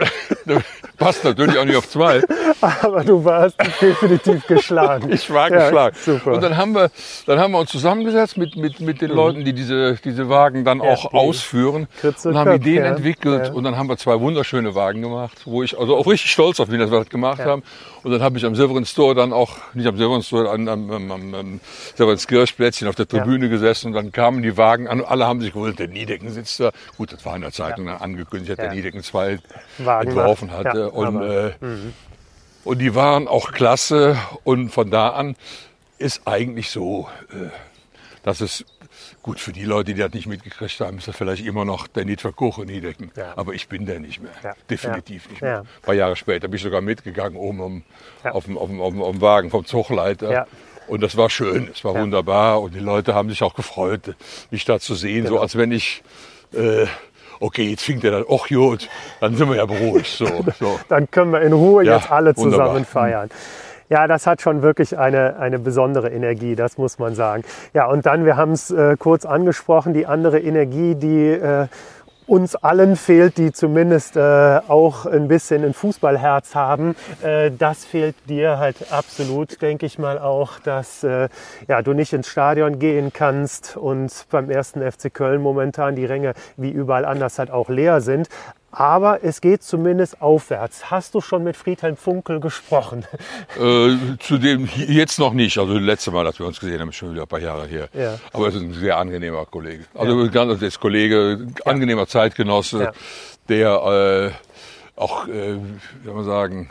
passt natürlich auch nicht auf zwei. Aber du warst definitiv geschlagen. (laughs) Ich war Ja, geschlagen. super. Mhm. Und dann haben wir, dann haben wir uns zusammengesetzt mit, mit, mit den Leuten, die diese, diese Wagen dann auch die ausführen Kritze und haben Köpfe, Ideen ja. entwickelt. Ja. Und dann haben wir zwei wunderschöne Wagen gemacht, wo ich also auch richtig stolz auf bin, dass wir das gemacht haben. Und dann habe ich am Silveren Store dann auch, nicht am Silveren Store, am, am, am, am, am Silverenskirchplätzchen auf der Tribüne gesessen und dann kamen die Wagen an und alle haben sich gewundert, der Niedecken sitzt da. Gut, das war in der Zeitung dann angekündigt, Ja. der Niedecken zwei Wagen entworfen hatte. Und aber- äh, und die waren auch klasse. Und von da an ist eigentlich so, äh, dass es gut für die Leute, die das nicht mitgekriegt haben, ist das vielleicht immer noch der Nitwer Koch in Niedecken. Ja. Aber ich bin der nicht mehr. Ja. Definitiv nicht Ja. mehr. Ein paar Jahre später bin ich sogar mitgegangen oben um, auf, dem, auf, dem, auf, dem, auf dem Wagen vom Zugleiter. Und das war schön, es war wunderbar. Und die Leute haben sich auch gefreut, mich da zu sehen. So Genau. als wenn ich, äh, okay, jetzt fing der dann, ach gut, dann sind wir ja beruhigt. So, so. (laughs) Dann können wir in Ruhe Ja, jetzt alle wunderbar. zusammen feiern. Ja, das hat schon wirklich eine, eine besondere Energie, das muss man sagen. Ja, und dann, wir haben es äh, kurz angesprochen, die andere Energie, die äh, uns allen fehlt, die zumindest äh, auch ein bisschen ein Fußballherz haben. Äh, das fehlt dir halt absolut, denke ich mal auch, dass äh, ja, du nicht ins Stadion gehen kannst und beim ersten FC Köln momentan die Ränge wie überall anders halt auch leer sind. Aber es geht zumindest aufwärts. Hast du schon mit Friedhelm Funkel gesprochen? (laughs) Äh, zu dem jetzt noch nicht. Also das letzte Mal, dass wir uns gesehen haben, ist schon wieder ein paar Jahre her. Ja. Aber er ist ein sehr angenehmer Kollege. Also ganz der ist Kollege, angenehmer Zeitgenosse, Ja. der äh, auch, äh, wie soll man sagen,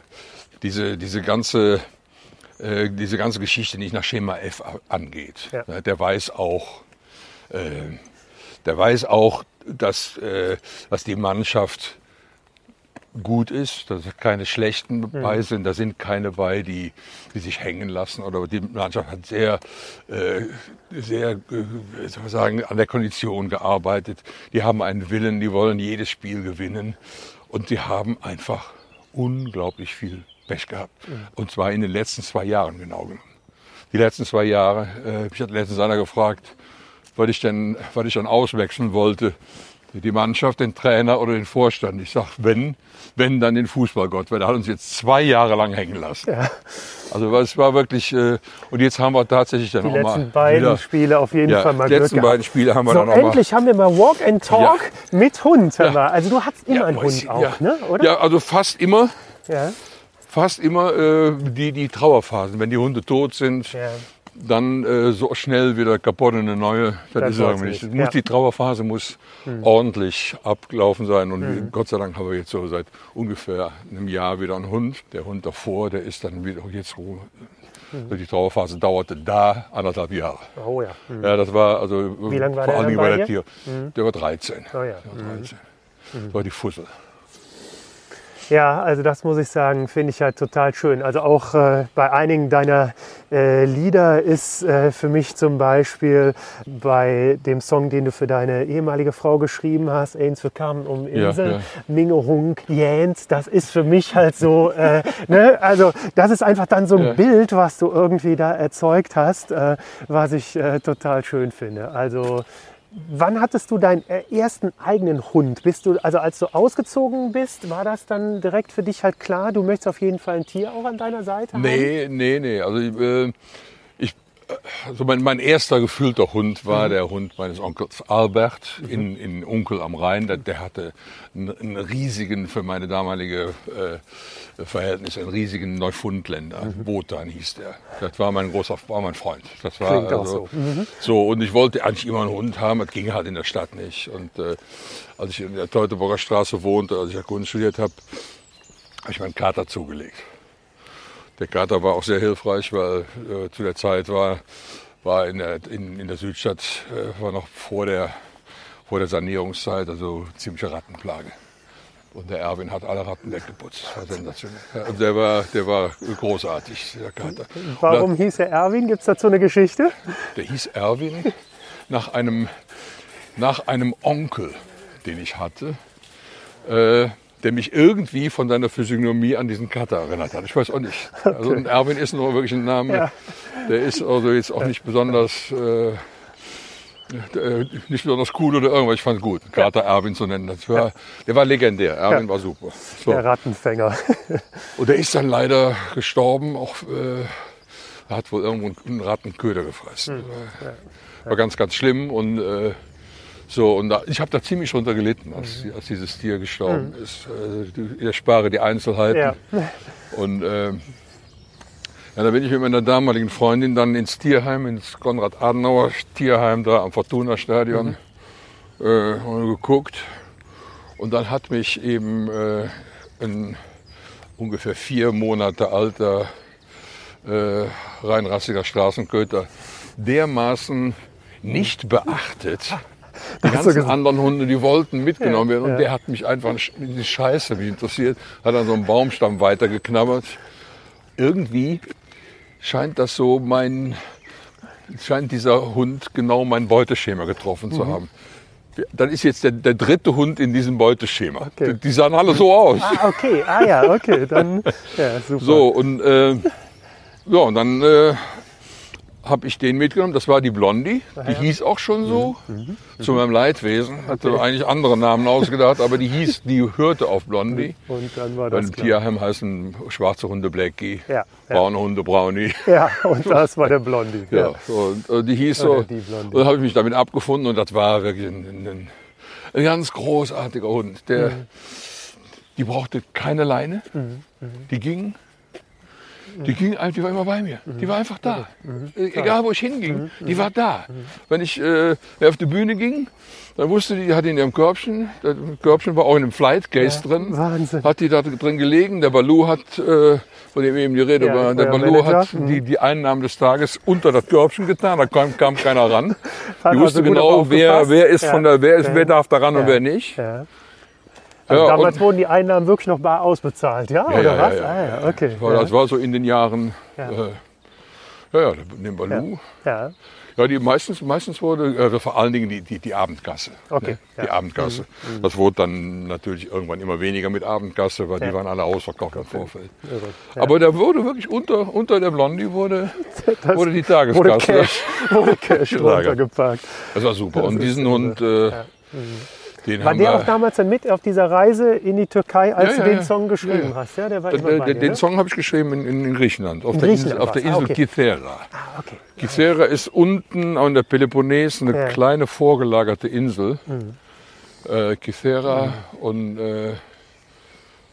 diese, diese ganze äh, diese ganze Geschichte nicht nach Schema F angeht. Ja. Der weiß auch, äh, der weiß auch, dass, äh, dass die Mannschaft gut ist, dass keine schlechten bei sind, da sind keine bei, die, die sich hängen lassen. Oder die Mannschaft hat sehr, äh, sehr, äh, soll sagen, an der Kondition gearbeitet. Die haben einen Willen, die wollen jedes Spiel gewinnen und die haben einfach unglaublich viel Pech gehabt. Und zwar in den letzten zwei Jahren genau genommen. Die letzten zwei Jahre, äh, mich hat letztens einer gefragt, was ich denn, was ich dann auswechseln wollte. Die Mannschaft, den Trainer oder den Vorstand. Ich sag, wenn, wenn dann den Fußballgott, weil der hat uns jetzt zwei Jahre lang hängen lassen. Also es war wirklich, äh, und jetzt haben wir tatsächlich dann Die auch mal letzten beiden wieder, Spiele auf jeden ja, Fall mal die letzten Glück gehabt. beiden Spiele haben wir So, dann auch mal. endlich haben wir mal Walk and Talk mit Hund. Ja. Also du hattest immer einen Hund auch, ja. ne? oder? Ja, also fast immer, Ja. fast immer äh, die, die Trauerphasen. Wenn die Hunde tot sind, Ja. Dann äh, so schnell wieder kaputt und eine neue. Das, Das ist irgendwie nicht. nicht, Muss, ja. Die Trauerphase muss ordentlich abgelaufen sein. Und Mhm. Gott sei Dank haben wir jetzt so seit ungefähr einem Jahr wieder einen Hund. Der Hund davor, der ist dann wieder jetzt so. Mhm. Die Trauerphase dauerte da anderthalb Jahre. Oh ja. Hm. Ja, das war also Wie lang war vor Dingen bei der? Tier. Der war 13. Oh ja. Der war 13. Das war die Fussel. Ja, also das muss ich sagen, finde ich halt total schön. Also auch äh, bei einigen deiner äh, Lieder ist äh, für mich zum Beispiel bei dem Song, den du für deine ehemalige Frau geschrieben hast, Eins für Kamen um Ja, Insel, ja. Minge Hunk, Jens, das ist für mich halt so, äh, ne? also das ist einfach dann so ein Ja. Bild, was du irgendwie da erzeugt hast, äh, was ich äh, total schön finde. Also Wann hattest du deinen äh, ersten eigenen Hund? Bist du, also als du ausgezogen bist, war das dann direkt für dich halt klar, du möchtest auf jeden Fall ein Tier auch an deiner Seite haben? Nee, nee, nee. Also ich, äh, also mein, mein erster gefühlter Hund war der Hund meines Onkels Albert in, in Unkel am Rhein. Der, der hatte einen, einen riesigen, für meine damalige äh, Verhältnisse, einen riesigen Neufundländer. Wotan hieß der. Das war mein großer, war mein Freund. Das war Klingt auch also, so. so. Und ich wollte eigentlich immer einen Hund haben. Das ging halt in der Stadt nicht. Und äh, als ich in der Teutoburger Straße wohnte, als ich Kunst studiert habe, habe ich meinen Kater zugelegt. Der Kater war auch sehr hilfreich, weil äh, zu der Zeit war, war in, der, in, in der Südstadt, äh, war noch vor der, vor der Sanierungszeit, also ziemliche Rattenplage. Und der Erwin hat alle Ratten weggeputzt. Das war sensationell. Ja, und der war, der war großartig, der Kater. Warum hieß er Erwin? Gibt es dazu eine Geschichte? Der hieß Erwin nach einem, nach einem Onkel, den ich hatte, äh, der mich irgendwie von seiner Physiognomie an diesen Kater erinnert hat. Ich weiß auch nicht. Also ein Erwin ist nur wirklich ein Name, Ja. der ist also jetzt auch nicht besonders, äh, äh, nicht besonders cool oder irgendwas. Ich fand es gut, Kater Erwin zu nennen. Das war, Der war legendär. Erwin Ja. war super. So. Der Rattenfänger. (laughs) Und er ist dann leider gestorben. Auch, äh, er hat wohl irgendwo einen Rattenköder gefressen. War, war ganz, ganz schlimm. Und, äh, so, und da, ich habe da ziemlich drunter gelitten, als, als dieses Tier gestorben ist. Äh, ich erspare die Einzelheiten. ja. (laughs) Und äh, ja, da bin ich mit meiner damaligen Freundin dann ins Tierheim, ins Konrad-Adenauer Tierheim da am Fortuna-Stadion äh, und geguckt. Und dann hat mich eben äh, ein ungefähr vier Monate alter äh, reinrassiger Straßenköter dermaßen nicht beachtet. Die ganzen anderen Hunde, die wollten mitgenommen werden. Und der hat mich einfach, die Scheiße mich interessiert, hat an so einem Baumstamm weitergeknabbert. Irgendwie scheint das so mein, scheint dieser Hund genau mein Beuteschema getroffen Mhm. zu haben. Dann ist jetzt der, der dritte Hund in diesem Beuteschema. Okay. Die, die sahen alle so aus. Ah, okay. Ah ja, okay. Dann, ja, super. So, und, äh, ja, und dann äh, habe ich den mitgenommen. Das war die Blondie. Die hieß auch schon so. Zu meinem Leidwesen. Hatte eigentlich andere Namen ausgedacht, aber die hieß, die hörte auf Blondie. Und dann war das klar. Tierheim heißen schwarze Hunde Blackie, Ja, ja. braune Hunde Brownie. Ja, und das war der Blondie. Ja, so, und, äh, die hieß so. die. Und dann habe ich mich damit abgefunden und das war wirklich ein, ein, ein, ein ganz großartiger Hund. Der, Mhm. Die brauchte keine Leine. Die ging. Die ging einfach, die war immer bei mir. Die war einfach da. Egal wo ich hinging, die war da. Wenn ich äh, auf die Bühne ging, dann wusste die, die hatte in ihrem Körbchen, das Körbchen war auch in einem Flight Case drin, Wahnsinn. hat die da drin gelegen. Der Balu hat, äh, von dem eben die Rede Ja, war, der Balu Manager. hat die, die Einnahmen des Tages unter das Körbchen getan, da kam, kam keiner ran. (laughs) Die wusste also genau, wer, wer ist Ja. von der, wer ist, Ja. wer darf da ran Ja. und wer nicht. Also Ja, damals wurden die Einnahmen wirklich noch bar ausbezahlt, ja? Ja, Oder was? ah, okay. Das war, das so in den Jahren, Ja. äh, ja, ja, den Balu. ja. Ja, die meistens, meistens wurde äh, vor allen Dingen die, die, die Abendgasse. Okay, Ne? Die Abendgasse. Das wurde dann natürlich irgendwann immer weniger mit Abendgasse, weil die waren alle ausverkauft im Vorfeld. Aber da wurde wirklich unter, unter der Blondie wurde, (laughs) Das wurde die wurde Tageskasse. Cash, wurde (laughs) Cash runtergepackt. Das war super. Und diesen Hund, äh, den War haben der wir, auch damals dann mit auf dieser Reise in die Türkei, als Ja, du ja, den ja. Song geschrieben hast? Ja, der war den, immer bei den, dir, den ne? Song habe ich geschrieben in, in, in Griechenland, auf In der Griechenland Insel, auf der. Ah, Insel okay. Kythera. Ah, okay. Kythera ist unten an der Peloponnes eine kleine vorgelagerte Insel. Äh, Kythera und äh,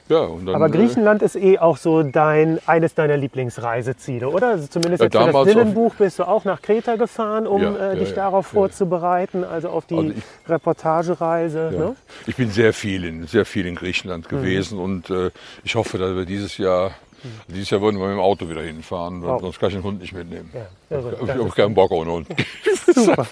ja, dann, Aber Griechenland ist eh auch so dein, eines deiner Lieblingsreiseziele, oder? Also zumindest Ja, für das Dylan-Buch bist du auch nach Kreta gefahren, um Ja, äh, dich darauf vorzubereiten, also auf die Also ich- Reportagereise. Ne? Ich bin sehr viel in, sehr viel in Griechenland gewesen und äh, ich hoffe, dass wir dieses Jahr, dieses Jahr würden wir mit dem Auto wieder hinfahren, Wow. sonst kann ich den Hund nicht mitnehmen. Ja, irre. Ich habe keinen Bock ohne Hund. (laughs) super.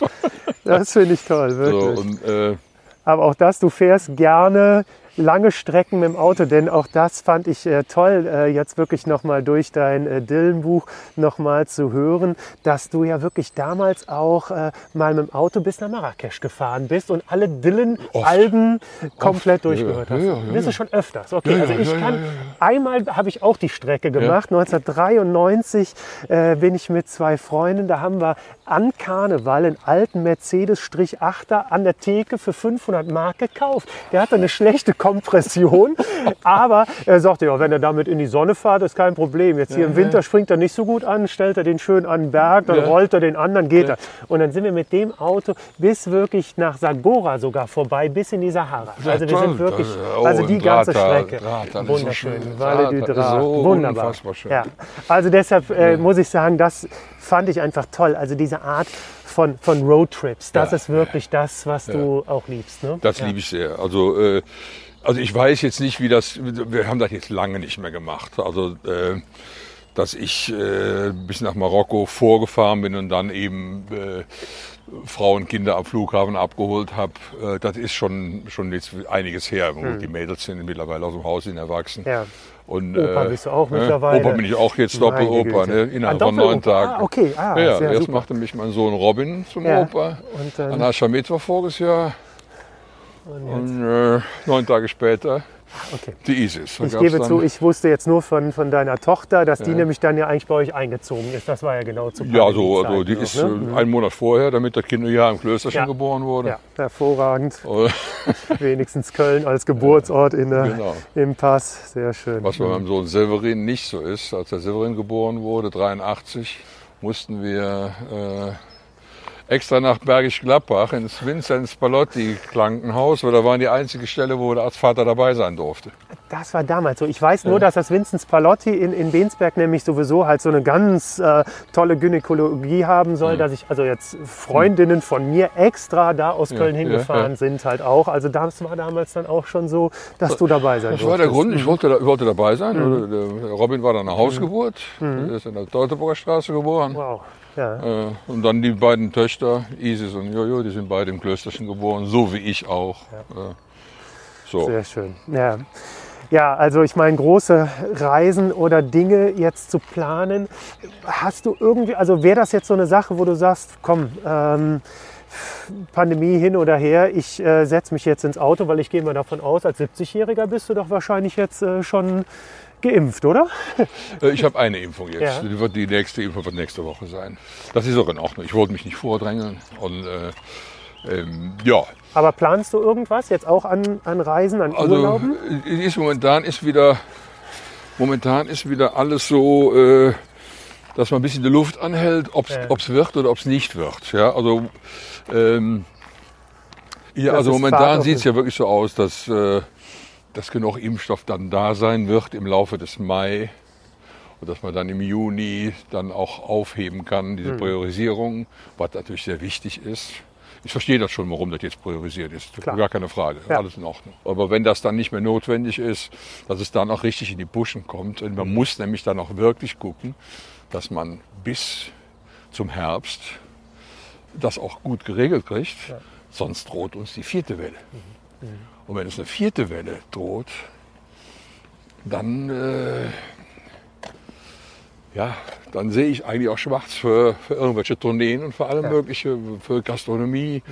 Das finde ich toll, So, wirklich. und, äh, Aber auch das, du fährst gerne lange Strecken mit dem Auto, denn auch das fand ich äh, toll, äh, jetzt wirklich nochmal durch dein äh, Dylan-Buch nochmal zu hören, dass du ja wirklich damals auch äh, mal mit dem Auto bis nach Marrakesch gefahren bist und alle Dylan-Alben komplett durchgehört Ja, hast. ja, ja, das ist schon öfters. Okay, also ich kann, einmal habe ich auch die Strecke gemacht, 1993 äh, bin ich mit zwei Freunden, da haben wir an Karneval einen alten Mercedes-8er an der Theke für 500 Mark gekauft. Der hatte eine schlechte Kompression, aber er sagte, ja, wenn er damit in die Sonne fährt, ist kein Problem. Jetzt hier im Winter springt er nicht so gut an, stellt er den schön an den Berg, dann Ja. rollt er den an, dann geht er. Und dann sind wir mit dem Auto bis wirklich nach Sagora sogar vorbei, bis in die Sahara. Also wir sind wirklich, Oh, also die und ganze Strecke. Wunderschön. du Wunderbar. Ja. Also deshalb äh, muss ich sagen, das fand ich einfach toll. Also diese Art von, von Roadtrips, das Ja, ist wirklich das, was du auch liebst. Ne? Das ja. liebe ich sehr. Also, äh, also ich weiß jetzt nicht, wie das. Wir haben das jetzt lange nicht mehr gemacht. Also, äh, dass ich äh, bis nach Marokko vorgefahren bin und dann eben äh, Frauen und Kinder am Flughafen abgeholt habe, äh, das ist schon, schon jetzt einiges her. Gut, Die Mädels sind mittlerweile aus dem Haus, sind erwachsen. Hm. Ja. Und, Opa bist du auch ne? mittlerweile. Opa bin ich auch jetzt Doppelopa, ne? innerhalb Ah, von neun. Tagen. Ah, okay. Ah, ja, ja, erst super. machte mich mein Sohn Robin zum Ja. Opa. Und dann- An Aschermittwoch voriges Jahr. Und äh, neun Tage später Okay. die ISIS. Da Ich gebe zu, ich wusste jetzt nur von, von deiner Tochter, dass die nämlich dann ja eigentlich bei euch eingezogen ist. Das war ja genau zu Ja, so, also die noch, ist ne? äh, einen Monat vorher, damit das Kind Jahr im Klösterchen Ja. geboren wurde. Ja, hervorragend. Äh, (laughs) Wenigstens Köln als Geburtsort in der, Genau. im Pass. Sehr schön. Was bei meinem Sohn Severin nicht so ist. Als der Severin geboren wurde, 83, mussten wir äh, extra nach Bergisch Gladbach ins Vinzenz Palotti Krankenhaus, weil da war die einzige Stelle, wo der Arztvater dabei sein durfte. Das war damals so. Ich weiß nur, dass das Vinzenz Palotti in, in Bensberg nämlich sowieso halt so eine ganz äh, tolle Gynäkologie haben soll, Mhm. dass ich also jetzt Freundinnen von mir extra da aus Köln ja, hingefahren ja. sind halt auch. Also das war damals dann auch schon so, dass du dabei sein Das war der durftest. Grund, ich wollte, da, wollte dabei sein. Mhm. Robin war dann eine Hausgeburt, er ist in der Teutoburger Straße geboren. Wow. Ja. Äh, und dann die beiden Töchter, Isis und Jojo, die sind beide im Klösterchen geboren, so wie ich auch. Äh, so. Sehr schön. Ja. Ja, also ich meine, große Reisen oder Dinge jetzt zu planen, hast du irgendwie, also wäre das jetzt so eine Sache, wo du sagst, komm, ähm, Pandemie hin oder her, ich äh, setze mich jetzt ins Auto, weil ich gehe mal davon aus, als 70-Jähriger bist du doch wahrscheinlich jetzt äh, schon geimpft, oder? Äh, Ich habe eine Impfung jetzt. Ja. Die, wird, die nächste Impfung wird nächste Woche sein. Das ist auch in Ordnung. Ich wollte mich nicht vordrängeln. Und äh, ähm, ja, Aber planst du irgendwas jetzt auch an, an Reisen, an also Urlauben? es ist momentan ist wieder momentan ist wieder alles so, äh, dass man ein bisschen die Luft anhält, ob es Ja. wird oder ob es nicht wird. Ja, also ähm, ja, also momentan sieht es ja wirklich so aus, dass, äh, dass genug Impfstoff dann da sein wird im Laufe des Mai und dass man dann im Juni dann auch aufheben kann, diese Priorisierung, was natürlich sehr wichtig ist. Ich verstehe das schon, warum das jetzt priorisiert ist. Klar. Gar keine Frage. Ja. Alles in Ordnung. Aber wenn das dann nicht mehr notwendig ist, dass es dann auch richtig in die Buschen kommt. Und man muss nämlich dann auch wirklich gucken, dass man bis zum Herbst das auch gut geregelt kriegt. Sonst droht uns die vierte Welle. Und wenn es eine vierte Welle droht, dann, äh, ja, dann sehe ich eigentlich auch schwarz für, für irgendwelche Tourneen und für alle mögliche, für Gastronomie.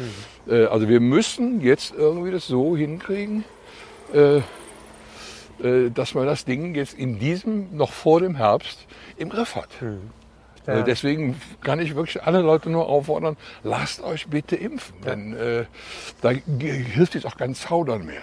Äh, also wir müssen jetzt irgendwie das so hinkriegen, äh, äh, dass man das Ding jetzt in diesem, noch vor dem Herbst, im Griff hat. Ja. Äh, Deswegen kann ich wirklich alle Leute nur auffordern, lasst euch bitte impfen. Denn äh, da hilft jetzt auch kein Zaudern mehr.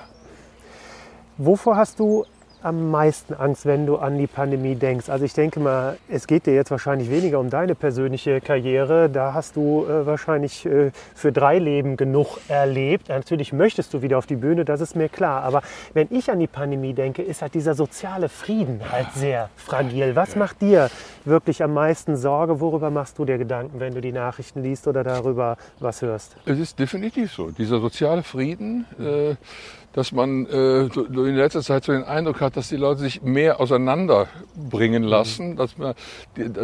Wovor hast du am meisten Angst, wenn du an die Pandemie denkst? Also ich denke mal, es geht dir jetzt wahrscheinlich weniger um deine persönliche Karriere. Da hast du äh, wahrscheinlich äh, für drei Leben genug erlebt. Natürlich möchtest du wieder auf die Bühne, das ist mir klar. Aber wenn ich an die Pandemie denke, ist halt dieser soziale Frieden halt sehr fragil. Was macht dir wirklich am meisten Sorge? Worüber machst du dir Gedanken, wenn du die Nachrichten liest oder darüber was hörst? Es ist definitiv so. Dieser soziale Frieden, äh, dass man äh, in letzter Zeit so den Eindruck hat, dass die Leute sich mehr auseinanderbringen lassen, dass, man,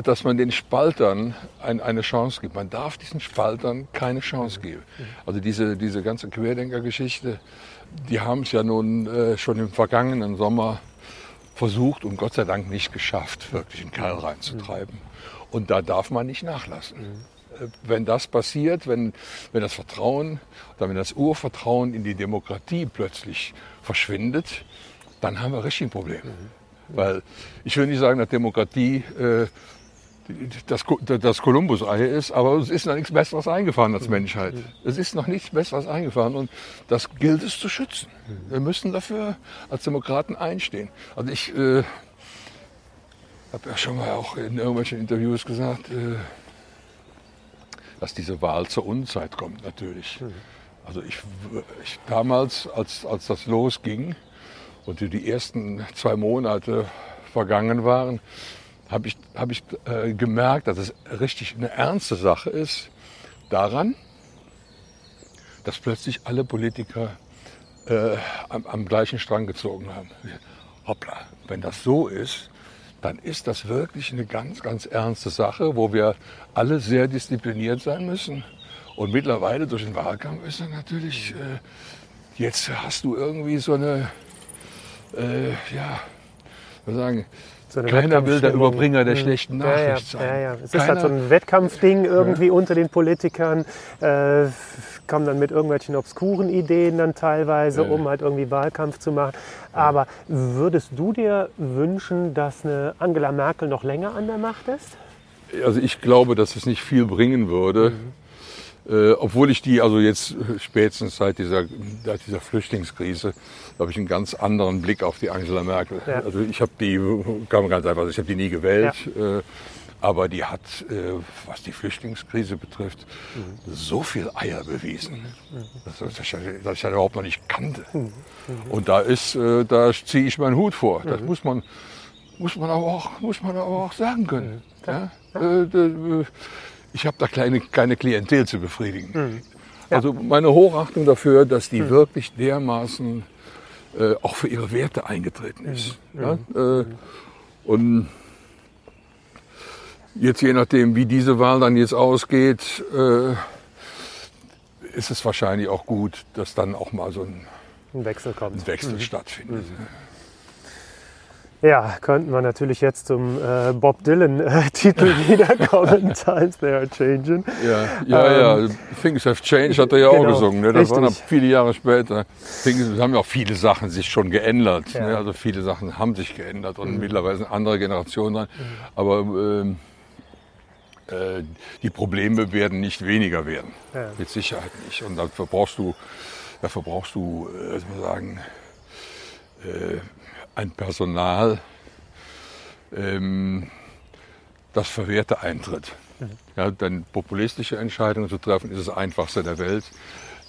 dass man den Spaltern ein, eine Chance gibt. Man darf diesen Spaltern keine Chance geben. Also diese, diese ganze Querdenker-Geschichte, die haben es ja nun äh, schon im vergangenen Sommer versucht und Gott sei Dank nicht geschafft, wirklich einen Keil reinzutreiben. Und da darf man nicht nachlassen. Äh, Wenn das passiert, wenn, wenn das Vertrauen, oder wenn das Urvertrauen in die Demokratie plötzlich verschwindet, dann haben wir richtig ein Problem. Weil ich will nicht sagen, dass Demokratie äh, das, das Kolumbus-Ei ist, aber uns ist noch nichts Besseres eingefahren als Menschheit. Es ist noch nichts Besseres eingefahren und das gilt es zu schützen. Wir müssen dafür als Demokraten einstehen. Also ich äh, habe ja schon mal auch in irgendwelchen Interviews gesagt, äh, dass diese Wahl zur Unzeit kommt natürlich. Also ich, ich damals, als, als das losging und die ersten zwei Monate vergangen waren, habe ich, hab ich äh, gemerkt, dass es richtig eine ernste Sache ist, daran, dass plötzlich alle Politiker äh, am, am gleichen Strang gezogen haben. Hoppla, wenn das so ist, dann ist das wirklich eine ganz, ganz ernste Sache, wo wir alle sehr diszipliniert sein müssen. Und mittlerweile durch den Wahlkampf ist dann natürlich, äh, jetzt hast du irgendwie so eine, äh, ja, wir sagen, So eine keiner will der. Überbringer der Mhm. schlechten Ja, ja, Nachricht sein. Ja, ja. Es ist Keiner- halt so ein Wettkampfding irgendwie unter den Politikern. Äh, kommen dann mit irgendwelchen obskuren Ideen dann teilweise, Ja. um halt irgendwie Wahlkampf zu machen. Aber würdest du dir wünschen, dass eine Angela Merkel noch länger an der Macht ist? Also ich glaube, dass es nicht viel bringen würde. Äh, obwohl ich die, also jetzt äh, spätestens seit dieser, seit dieser Flüchtlingskrise, habe ich einen ganz anderen Blick auf die Angela Merkel. Ja. Also ich habe die, kann man ganz einfach sagen, ich habe die nie gewählt. Äh, aber die hat, äh, was die Flüchtlingskrise betrifft, so viel Eier bewiesen, dass, dass, ich, dass ich das überhaupt noch nicht kannte. Und da ist, äh, da ziehe ich meinen Hut vor. Das muss man, muss man aber auch, muss man aber auch sagen können. Ja? Äh, äh, ich habe da kleine, keine Klientel zu befriedigen. Also meine Hochachtung dafür, dass die wirklich dermaßen äh, auch für ihre Werte eingetreten ist. Ja? Äh, und jetzt je nachdem, wie diese Wahl dann jetzt ausgeht, äh, ist es wahrscheinlich auch gut, dass dann auch mal so ein Ein Wechsel kommt. Wechsel stattfindet. Ja, könnten wir natürlich jetzt zum äh, Bob Dylan-Titel (laughs) wiederkommen. Times they are changing. Ja, ja, ja. Things have changed hat er ja auch genau, gesungen. Ne? Das richtig. viele Jahre später. Things haben ja auch viele Sachen sich schon geändert. Ja. Mhm. Ne? Also viele Sachen haben sich geändert und mittlerweile sind andere Generationen dran. Aber ähm, äh, die Probleme werden nicht weniger werden. Ja. Mit Sicherheit nicht. Und dafür brauchst du, dafür brauchst du, äh, sagen, äh, ein Personal, ähm, das verwehrte Eintritt. Ja, dann populistische Entscheidungen zu treffen, ist das Einfachste der Welt.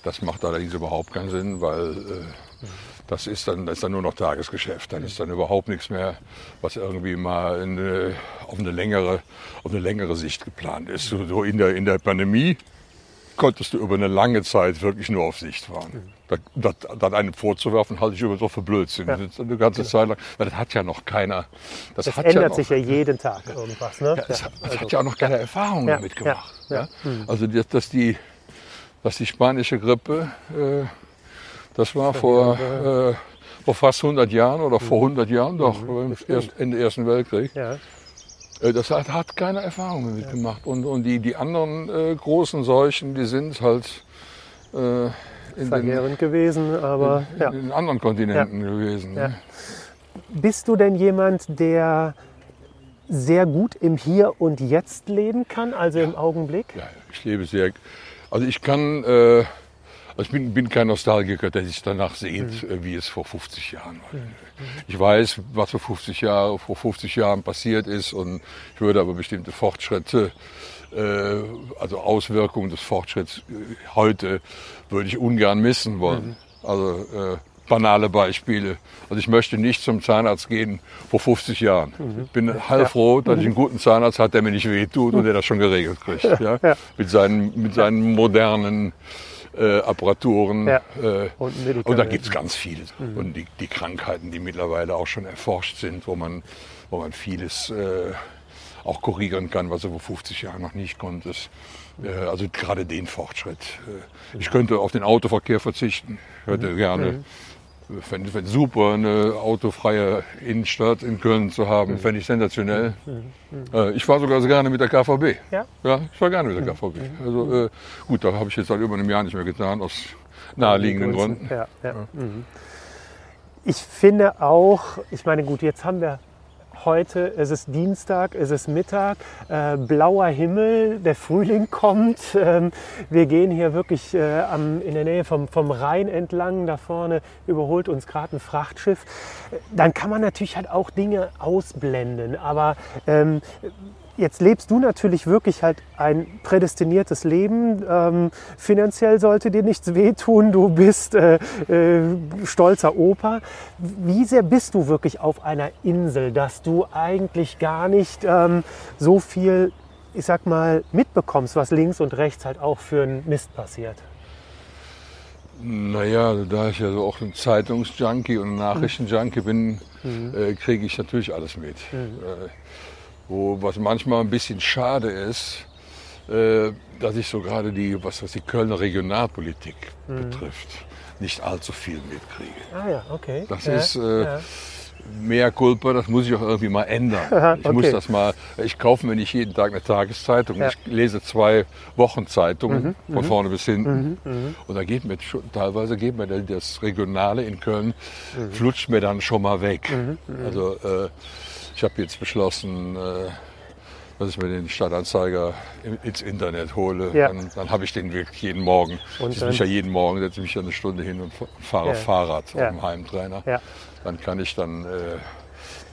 Das macht allerdings überhaupt keinen Sinn, weil äh, das, ist dann, das ist dann nur noch Tagesgeschäft. Dann ist dann überhaupt nichts mehr, was irgendwie mal in, auf, eine längere, auf eine längere Sicht geplant ist. So, so in, der, in der Pandemie konntest du über eine lange Zeit wirklich nur auf Sicht fahren. Das, das, das einem vorzuwerfen, halte ich über so für Blödsinn. Ja. Das Eine ganze Zeit lang, das hat ja noch keiner. Das, Das ändert ja noch, sich ja jeden Tag irgendwas. Ne? ja, es hat, also- hat ja auch noch keine Erfahrung Ja, damit gemacht. ja, Ja, ja. Also dass, die, dass die spanische Grippe, äh, das war vor, äh, vor fast 100 Jahren oder vor 100 Jahren, doch, erst, Ende Ersten Weltkrieg. Ja. Äh, Das hat, hat keine Erfahrung damit gemacht. Und, und die, die anderen äh, großen Seuchen, die sind halt äh, in, den, gewesen, aber in, ja. den anderen Kontinenten gewesen. Ja. ne? Bist du denn jemand, der sehr gut im Hier und Jetzt leben kann, also im Augenblick? Ja, ich lebe sehr. Also ich kann, äh, ich bin, bin kein Nostalgiker, der sich danach sehnt, Mhm. äh, wie es vor 50 Jahren war. Ich weiß, was vor 50, Jahr, vor 50 Jahren passiert ist und ich würde aber bestimmte Fortschritte, äh, also Auswirkungen des Fortschritts äh, heute, würde ich ungern missen wollen. Mhm. Also äh, banale Beispiele. Also ich möchte nicht zum Zahnarzt gehen vor 50 Jahren. Mhm. Ich bin heilfroh, dass ich einen guten Zahnarzt habe, der mir nicht wehtut und der das schon geregelt kriegt. (laughs) Ja. Mit, seinen, mit seinen modernen äh, Apparaturen. Ja. Äh, Und und, da gibt es ganz viel. Und die, die Krankheiten, die mittlerweile auch schon erforscht sind, wo man, wo man vieles äh, auch korrigieren kann, was du vor 50 Jahren noch nicht konntest. Äh, also gerade den Fortschritt. Äh, ich könnte auf den Autoverkehr verzichten. Ich hätte gerne, fände fänd super, eine autofreie Innenstadt in Köln zu haben. Fände ich sensationell. Äh, ich war sogar so gerne mit der KVB. Ja? Ja, ich war gerne mit der KVB. Also äh, gut, da habe ich jetzt seit über einem Jahr nicht mehr getan, aus naheliegenden Gründen. Ja, ja. Mhm. Ich finde auch, ich meine, gut, jetzt haben wir heute, es ist Dienstag, es ist Mittag, äh, blauer Himmel, der Frühling kommt. Ähm, wir gehen hier wirklich äh, am, in der Nähe vom, vom Rhein entlang. Da vorne überholt uns gerade ein Frachtschiff. Dann kann man natürlich halt auch Dinge ausblenden. Aber ähm, Jetzt lebst du natürlich wirklich halt ein prädestiniertes Leben. Ähm, finanziell sollte dir nichts wehtun. Du bist äh, äh, stolzer Opa. Wie sehr bist du wirklich auf einer Insel, dass du eigentlich gar nicht ähm, so viel, ich sag mal, mitbekommst, was links und rechts halt auch für ein Mist passiert? Naja, da ich ja so auch ein Zeitungsjunkie und ein Nachrichtenjunkie bin, äh, kriege ich natürlich alles mit. Äh, wo, was manchmal ein bisschen schade ist, äh, dass ich so gerade die, was, was die Kölner Regionalpolitik betrifft, nicht allzu viel mitkriege. Ah ja, okay. Das ja, ist äh, ja. mehr Culpa, das muss ich auch irgendwie mal ändern. (laughs) Ich okay. muss das mal, ich kaufe mir nicht jeden Tag eine Tageszeitung. Ja. Mhm, Ich lese zwei Wochenzeitungen von vorne bis hinten. Und da geht mir schon, teilweise geht mir das Regionale in Köln, Mhm. flutscht mir dann schon mal weg. Also äh, ich habe jetzt beschlossen, äh, dass ich mir den Stadtanzeiger in- ins Internet hole. Ja. Dann, dann habe ich den wirklich jeden Morgen. Und ich mich ja jeden Morgen, setze mich ja eine Stunde hin und fahre Ja. Fahrrad Ja. auf dem Heimtrainer dann kann ich dann äh,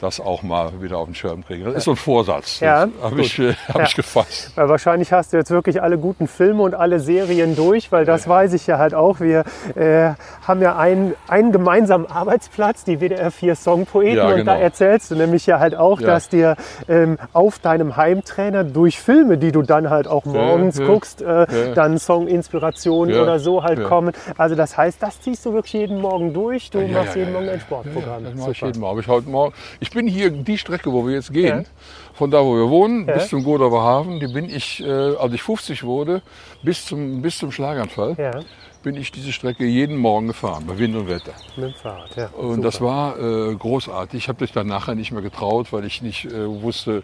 das auch mal wieder auf den Schirm kriegen. Das ist so ein Vorsatz. Ja, habe ich, äh, hab Ja. ich gefasst. Weil wahrscheinlich hast du jetzt wirklich alle guten Filme und alle Serien durch, weil das weiß ich ja halt auch. Wir äh, haben ja einen, einen gemeinsamen Arbeitsplatz, die WDR 4 Songpoeten. Ja, Und da genau. erzählst du nämlich ja halt auch, Ja. dass dir ähm, auf deinem Heimtrainer durch Filme, die du dann halt auch morgens ja. guckst, äh, Ja. dann Songinspirationen Ja. oder so halt Ja. kommen. Also das heißt, das ziehst du wirklich jeden Morgen durch. Du Ja, machst ja, jeden ja, Morgen ja. ein Sportprogramm. Das mache ich jeden Morgen. Ich, heute Morgen. ich bin hier, die Strecke, wo wir jetzt gehen, Ja. von da, wo wir wohnen, Ja. bis zum Godawer Hafen, die bin ich, äh, als ich 50 wurde, bis zum, bis zum Schlaganfall, Ja. bin ich diese Strecke jeden Morgen gefahren, bei Wind und Wetter. Mit dem Fahrrad, ja. Und das war äh, großartig. Ich habe mich dann nachher nicht mehr getraut, weil ich nicht äh, wusste,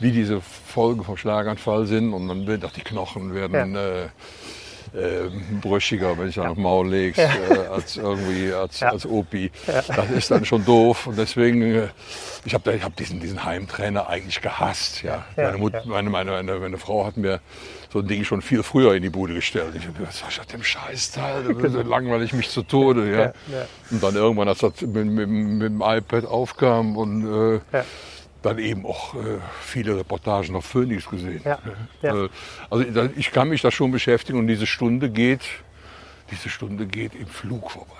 wie diese Folgen vom Schlaganfall sind. Und dann werden auch die Knochen werden äh, brüchiger, wenn ich dann auf Maul legst, äh, als irgendwie als, als Opi. Das ist dann schon doof. Und deswegen, äh, ich habe ich hab diesen, diesen Heimtrainer eigentlich gehasst. Ja. Meine, Mut, meine, meine, meine, meine Frau hat mir so ein Ding schon viel früher in die Bude gestellt. Ich habe gesagt, was dem Scheißteil? Das so langweilig mich zu Tode. Ja. Ja, ja. Und dann irgendwann, als das mit, mit, mit dem iPad aufkam und äh. Dann eben auch äh, viele Reportagen auf Phoenix gesehen. Ja, ja. Äh, Also ich kann mich da schon beschäftigen und diese Stunde geht, diese Stunde geht im Flug vorbei.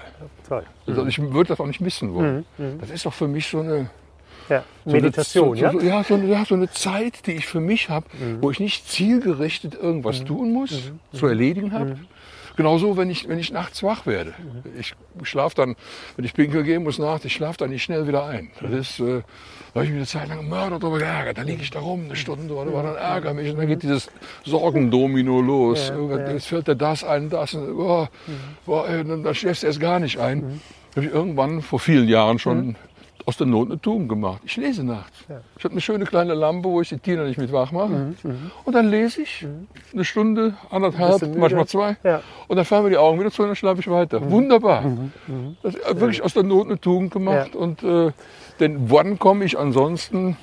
Toll. Also ich würde das auch nicht missen wollen. Das ist doch für mich so eine, Ja. so eine- Meditation, so, ja? So, ja, so, eine, ja, so eine Zeit, die ich für mich habe, Mhm. wo ich nicht zielgerichtet irgendwas tun muss, zu erledigen habe. Mhm. Genauso, wenn ich, wenn ich nachts wach werde. Ich schlafe dann, wenn ich pinkeln gehen muss nachts, ich schlafe dann nicht schnell wieder ein. Das ist, äh, da habe ich mich eine Zeit lang Mörder darüber geärgert. Da liege ich da rum, eine Stunde oder dann ärgere mich und dann geht dieses Sorgendomino los. Jetzt fällt dir das ein, das, und, oh, oh, ey, dann, dann schläfst du erst gar nicht ein. Mhm. habe ich irgendwann vor vielen Jahren schon aus der Not eine Tugend gemacht. Ich lese nachts. Ich habe eine schöne kleine Lampe, wo ich die Tina nicht mit wach mache. Und dann lese ich eine Stunde, anderthalb, müde? manchmal zwei. Ja. Und dann fallen mir die Augen wieder zu und dann schlafe ich weiter. Wunderbar. Das ist wirklich aus der Not eine Tugend gemacht. Ja. Und, äh, denn wann komme ich ansonsten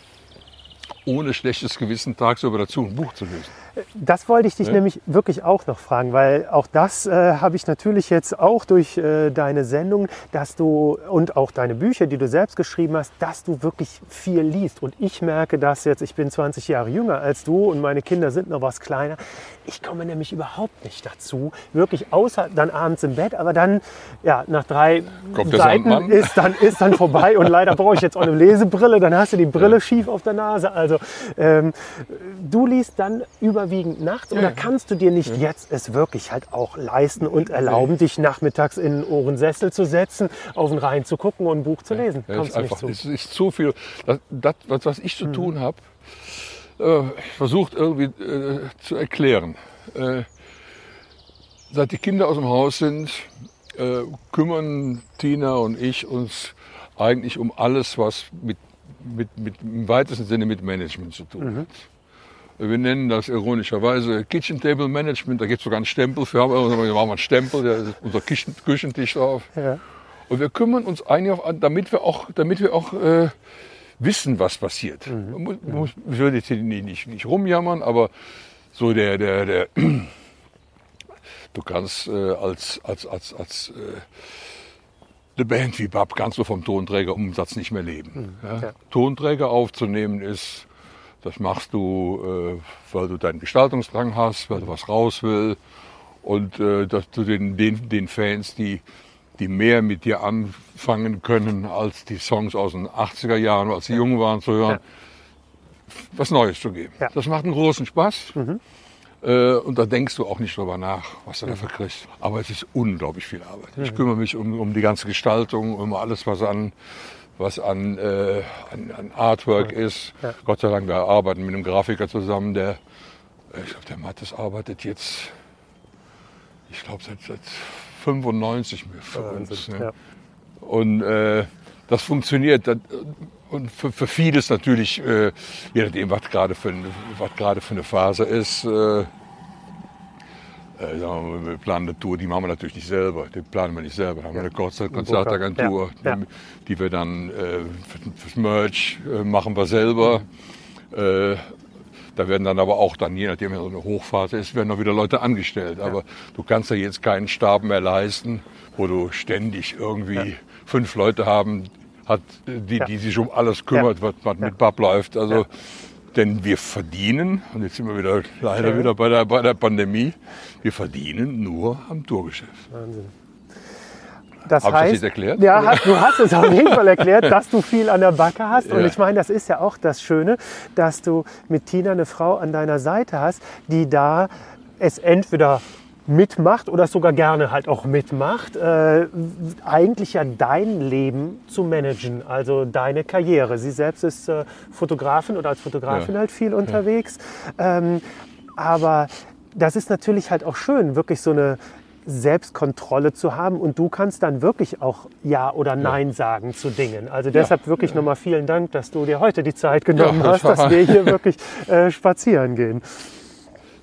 ohne schlechtes Gewissen tagsüber dazu, ein Buch zu lesen? Das wollte ich dich Ja. nämlich wirklich auch noch fragen, weil auch das äh, habe ich natürlich jetzt auch durch äh, deine Sendung, dass du und auch deine Bücher, die du selbst geschrieben hast, dass du wirklich viel liest. Und ich merke das jetzt, ich bin 20 Jahre jünger als du und meine Kinder sind noch was kleiner. Ich komme nämlich überhaupt nicht dazu, wirklich außer dann abends im Bett, aber dann, ja, nach drei Kommt Seiten ist dann, ist dann vorbei und leider brauche ich jetzt auch eine Lesebrille, dann hast du die Brille schief auf der Nase. Also ähm, du liest dann überwiegend nachts oder kannst du dir nicht jetzt es wirklich halt auch leisten und erlauben, dich nachmittags in einen Ohrensessel zu setzen, auf den Rhein zu gucken und ein Buch zu lesen? Ja, Kommst einfach, zu? es ist zu viel. Das, das was, ich zu tun habe, äh, versucht irgendwie äh, zu erklären. Äh, seit die Kinder aus dem Haus sind, äh, kümmern Tina und ich uns eigentlich um alles, was mit, mit, mit, im weitesten Sinne mit Management zu tun hat. Wir nennen das ironischerweise Kitchen Table Management. Da gibt es sogar einen Stempel für. Da machen wir einen Stempel, da ist unser Küchen, Küchentisch drauf. Ja. Und wir kümmern uns eigentlich auf, damit wir auch, damit wir auch äh, wissen, was passiert. Man muss, muss, ich will jetzt hier nicht, nicht, nicht rumjammern, aber so der, der, der (clears throat) du kannst äh, als, als, als, als äh, eine Band wie Bab kannst du vom Tonträgerumsatz nicht mehr leben. Ja? ja. Tonträger aufzunehmen ist, das machst du, äh, weil du deinen Gestaltungsdrang hast, weil du was raus will und äh, dass du den, den, den Fans, die, die mehr mit dir anfangen können als die Songs aus den 80er Jahren, als sie jung waren zu hören, was Neues zu geben. Ja. Das macht einen großen Spaß. Äh, und da denkst du auch nicht drüber nach, was du dafür kriegst. Aber es ist unglaublich viel Arbeit. Ich kümmere mich um, um die ganze Gestaltung, um alles, was an, was an, äh, an, an Artwork ist. Ja. Gott sei Dank, wir arbeiten mit einem Grafiker zusammen, der, ich glaube, der Mattes arbeitet jetzt, ich glaube, seit, seit 95 mehr für uns. Wahnsinn, Ne? ja. Und äh, das funktioniert. Das, und für, für vieles natürlich, äh, je nachdem, was gerade für, was für eine Phase ist. Äh, äh, wir, wir planen eine Tour, die machen wir natürlich nicht selber. Die planen wir nicht selber. Da haben wir eine Konzert Konzertagentur, Ja, ja. die wir dann äh, für, fürs Merch äh, machen wir selber. Äh, da werden dann aber auch dann, je nachdem, wenn so eine Hochphase ist, werden noch wieder Leute angestellt. Aber du kannst ja jetzt keinen Stab mehr leisten, wo du ständig irgendwie fünf Leute haben, hat, die, Ja. die sich um alles kümmert, was, was mit Bab läuft. Also, denn wir verdienen, und jetzt sind wir wieder leider Ja. wieder bei der, bei der Pandemie, wir verdienen nur am Tourgeschäft. Das Hab ich das heißt, erklärt? Ja, hast, du hast es auf jeden Fall erklärt, (laughs) dass du viel an der Backe hast. Und Ja. ich meine, das ist ja auch das Schöne, dass du mit Tina eine Frau an deiner Seite hast, die da es entweder mitmacht oder sogar gerne halt auch mitmacht, äh, eigentlich ja dein Leben zu managen, also deine Karriere. Sie selbst ist äh, Fotografin oder als Fotografin Ja. halt viel unterwegs. Ähm, aber das ist natürlich halt auch schön, wirklich so eine Selbstkontrolle zu haben und du kannst dann wirklich auch Ja oder Nein sagen zu Dingen. Also deshalb wirklich nochmal vielen Dank, dass du dir heute die Zeit genommen Ja, hast, dass wir (laughs) hier wirklich äh, spazieren gehen.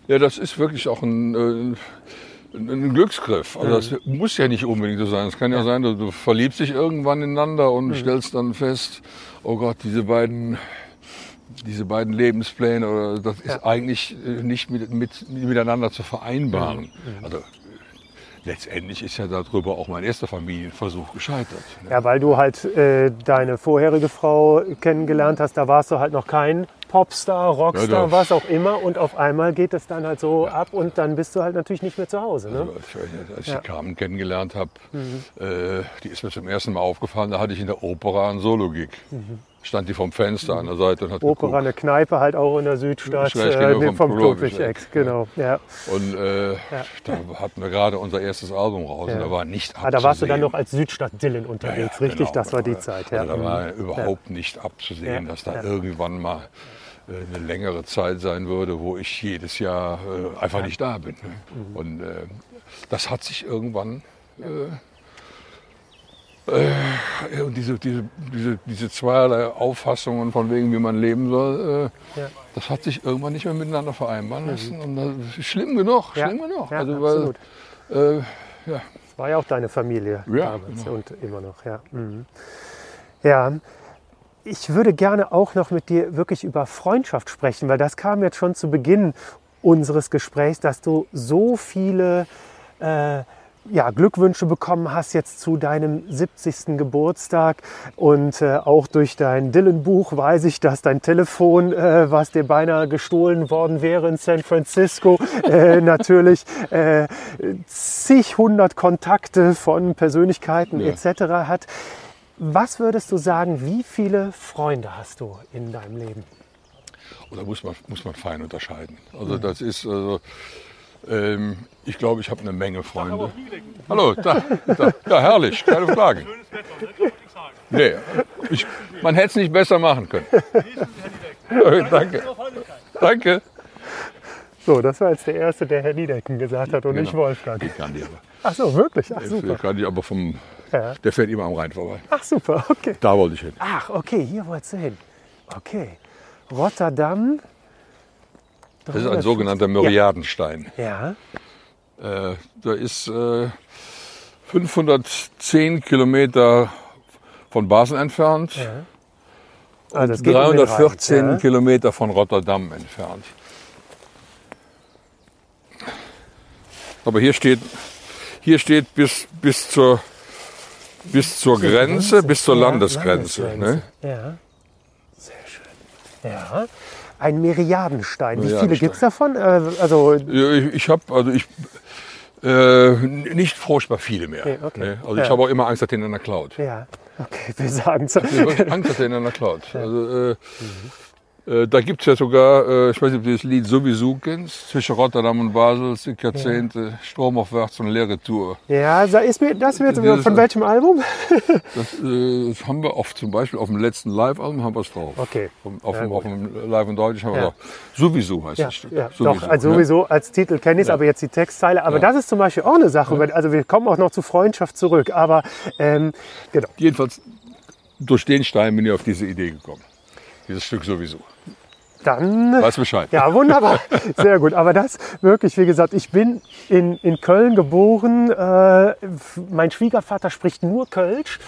Ja, das ist wirklich auch ein, äh, ein, Glücksgriff. Also das muss ja nicht unbedingt so sein. Es kann ja, sein, du, du verliebst dich irgendwann ineinander und stellst dann fest, oh Gott, diese beiden, diese beiden Lebenspläne, oder das ist eigentlich äh, nicht mit, mit, miteinander zu vereinbaren. Also äh, letztendlich ist ja darüber auch mein erster Familienversuch gescheitert. ne? Ja, weil du halt äh, deine vorherige Frau kennengelernt hast, da warst du halt noch kein Popstar, Rockstar, Ja, was auch immer. Und auf einmal geht es dann halt so ab und dann bist du halt natürlich nicht mehr zu Hause. Ne? Also, als ich, ich die Carmen kennengelernt habe, äh, die ist mir zum ersten Mal aufgefallen, da hatte ich in der Opera ein Solo-Gig. Stand die vom Fenster an der Seite und hat Opera, geguckt. eine Kneipe halt auch in der Südstadt, Schräg äh, vom, vom Klobisch-Ex, genau. Ja. Und äh, da hatten wir gerade unser erstes Album raus und da war nicht Ah, da warst du dann abzusehen. noch als Südstadt-Dillen unterwegs, richtig? Genau, das war die genau. Zeit. Ja. Also da war Mhm. überhaupt nicht abzusehen, Ja, dass da ja. irgendwann mal eine längere Zeit sein würde, wo ich jedes Jahr äh, einfach nicht da bin. Mhm. Und äh, das hat sich irgendwann äh, äh, und diese, diese, diese, diese zweierlei Auffassungen von wegen, wie man leben soll, äh, Ja. das hat sich irgendwann nicht mehr miteinander vereinbaren lassen. Und das ist schlimm genug, Ja, schlimm genug. ja, also, absolut. weil, äh, ja, Das war ja auch deine Familie Ja, damals genau. und immer noch, ja. Mhm. Ja, ich würde gerne auch noch mit dir wirklich über Freundschaft sprechen, weil das kam jetzt schon zu Beginn unseres Gesprächs, dass du so viele äh, ja, Glückwünsche bekommen hast jetzt zu deinem 70. Geburtstag und äh, auch durch dein Dylan-Buch weiß ich, dass dein Telefon, äh, was dir beinahe gestohlen worden wäre in San Francisco, äh, (laughs) natürlich äh, zig hundert Kontakte von Persönlichkeiten Ja. etc. hat. Was würdest du sagen, wie viele Freunde hast du in deinem Leben? Oder muss man, muss man fein unterscheiden. Also das ist, also, ähm, ich glaube, ich habe eine Menge Freunde. Hallo, da, da, ja, herrlich, keine Frage. Nee, ich, man hätte es nicht besser machen können. (laughs) Danke. Danke. So, das war jetzt der Erste, der Herr Niedecken gesagt hat und nicht Genau. Wolfgang. Die kann die aber. Ach so, wirklich? Ach super. kann die aber vom, Ja. der fährt immer am Rhein vorbei. Ach super, okay. Da wollte ich hin. Ach, okay, hier wolltest du hin. Okay. Rotterdam. Das ist ein sogenannter Myriadenstein. Ja, Äh, da ist äh, 510 Kilometer von Basel entfernt. um den 314 Rhein, ja. Kilometer von Rotterdam entfernt. Aber hier steht, hier steht bis, bis zur, bis zur Grenze, bis zur Ja, Landesgrenze. Ne? Ja, sehr schön. Ja, ein Myriadenstein. Wie viele gibt es davon? Äh, also, Ich, ich habe also ich äh, nicht furchtbar viele mehr. Okay, okay. Ne? Also Ja. ich habe auch immer Angst, dass der in einer klaut. ja, okay, wir sagen es. Ich habe Angst, dass der in einer klaut. Also, äh, äh, da gibt es ja sogar, äh, ich weiß nicht, ob du das Lied sowieso kennst, zwischen Rotterdam und Basel, sind Jahrzehnte, stromaufwärts und leere Tour. Ja, sa- ist mir, das wird Dieses- von welchem Album? Das, äh, das haben wir oft, zum Beispiel auf dem letzten Live-Album haben wir es drauf. Okay. Auf, Ja, dem, auf dem Live in Deutsch haben wir Ja. es drauf. Sowieso heißt Ja, das Stück. ja Sowieso, doch, also sowieso als Titel kenne ich es, aber jetzt die Textzeile. Aber das ist zum Beispiel auch eine Sache, also wir kommen auch noch zu Freundschaft zurück. Aber ähm, genau, Jedenfalls durch den Stein bin ich auf diese Idee gekommen. Dieses Stück sowieso. dann Weißt Bescheid. Ja, wunderbar. (laughs) Sehr gut. Aber das wirklich, wie gesagt, ich bin in, in Köln geboren. Äh, mein Schwiegervater spricht nur Kölsch.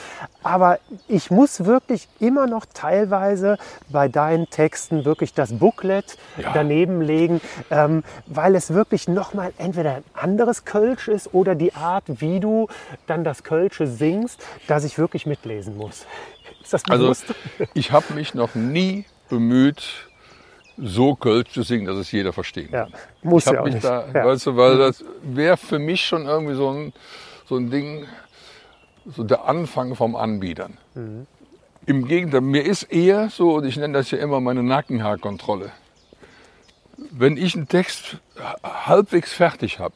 Aber ich muss wirklich immer noch teilweise bei deinen Texten wirklich das Booklet Ja. daneben legen, ähm, weil es wirklich nochmal entweder ein anderes Kölsch ist oder die Art, wie du dann das Kölsche singst, dass ich wirklich mitlesen muss. Ist das Also (laughs) ich habe mich noch nie bemüht, so Kölsch zu singen, dass es jeder verstehen ja, kann. muss ich ja auch nicht. da, ja. weißt du, weil das wäre für mich schon irgendwie so ein, so ein Ding, so der Anfang vom Anbietern. Mhm. Im Gegenteil, mir ist eher so, und ich nenne das ja immer meine Nackenhaarkontrolle. Wenn ich einen Text halbwegs fertig habe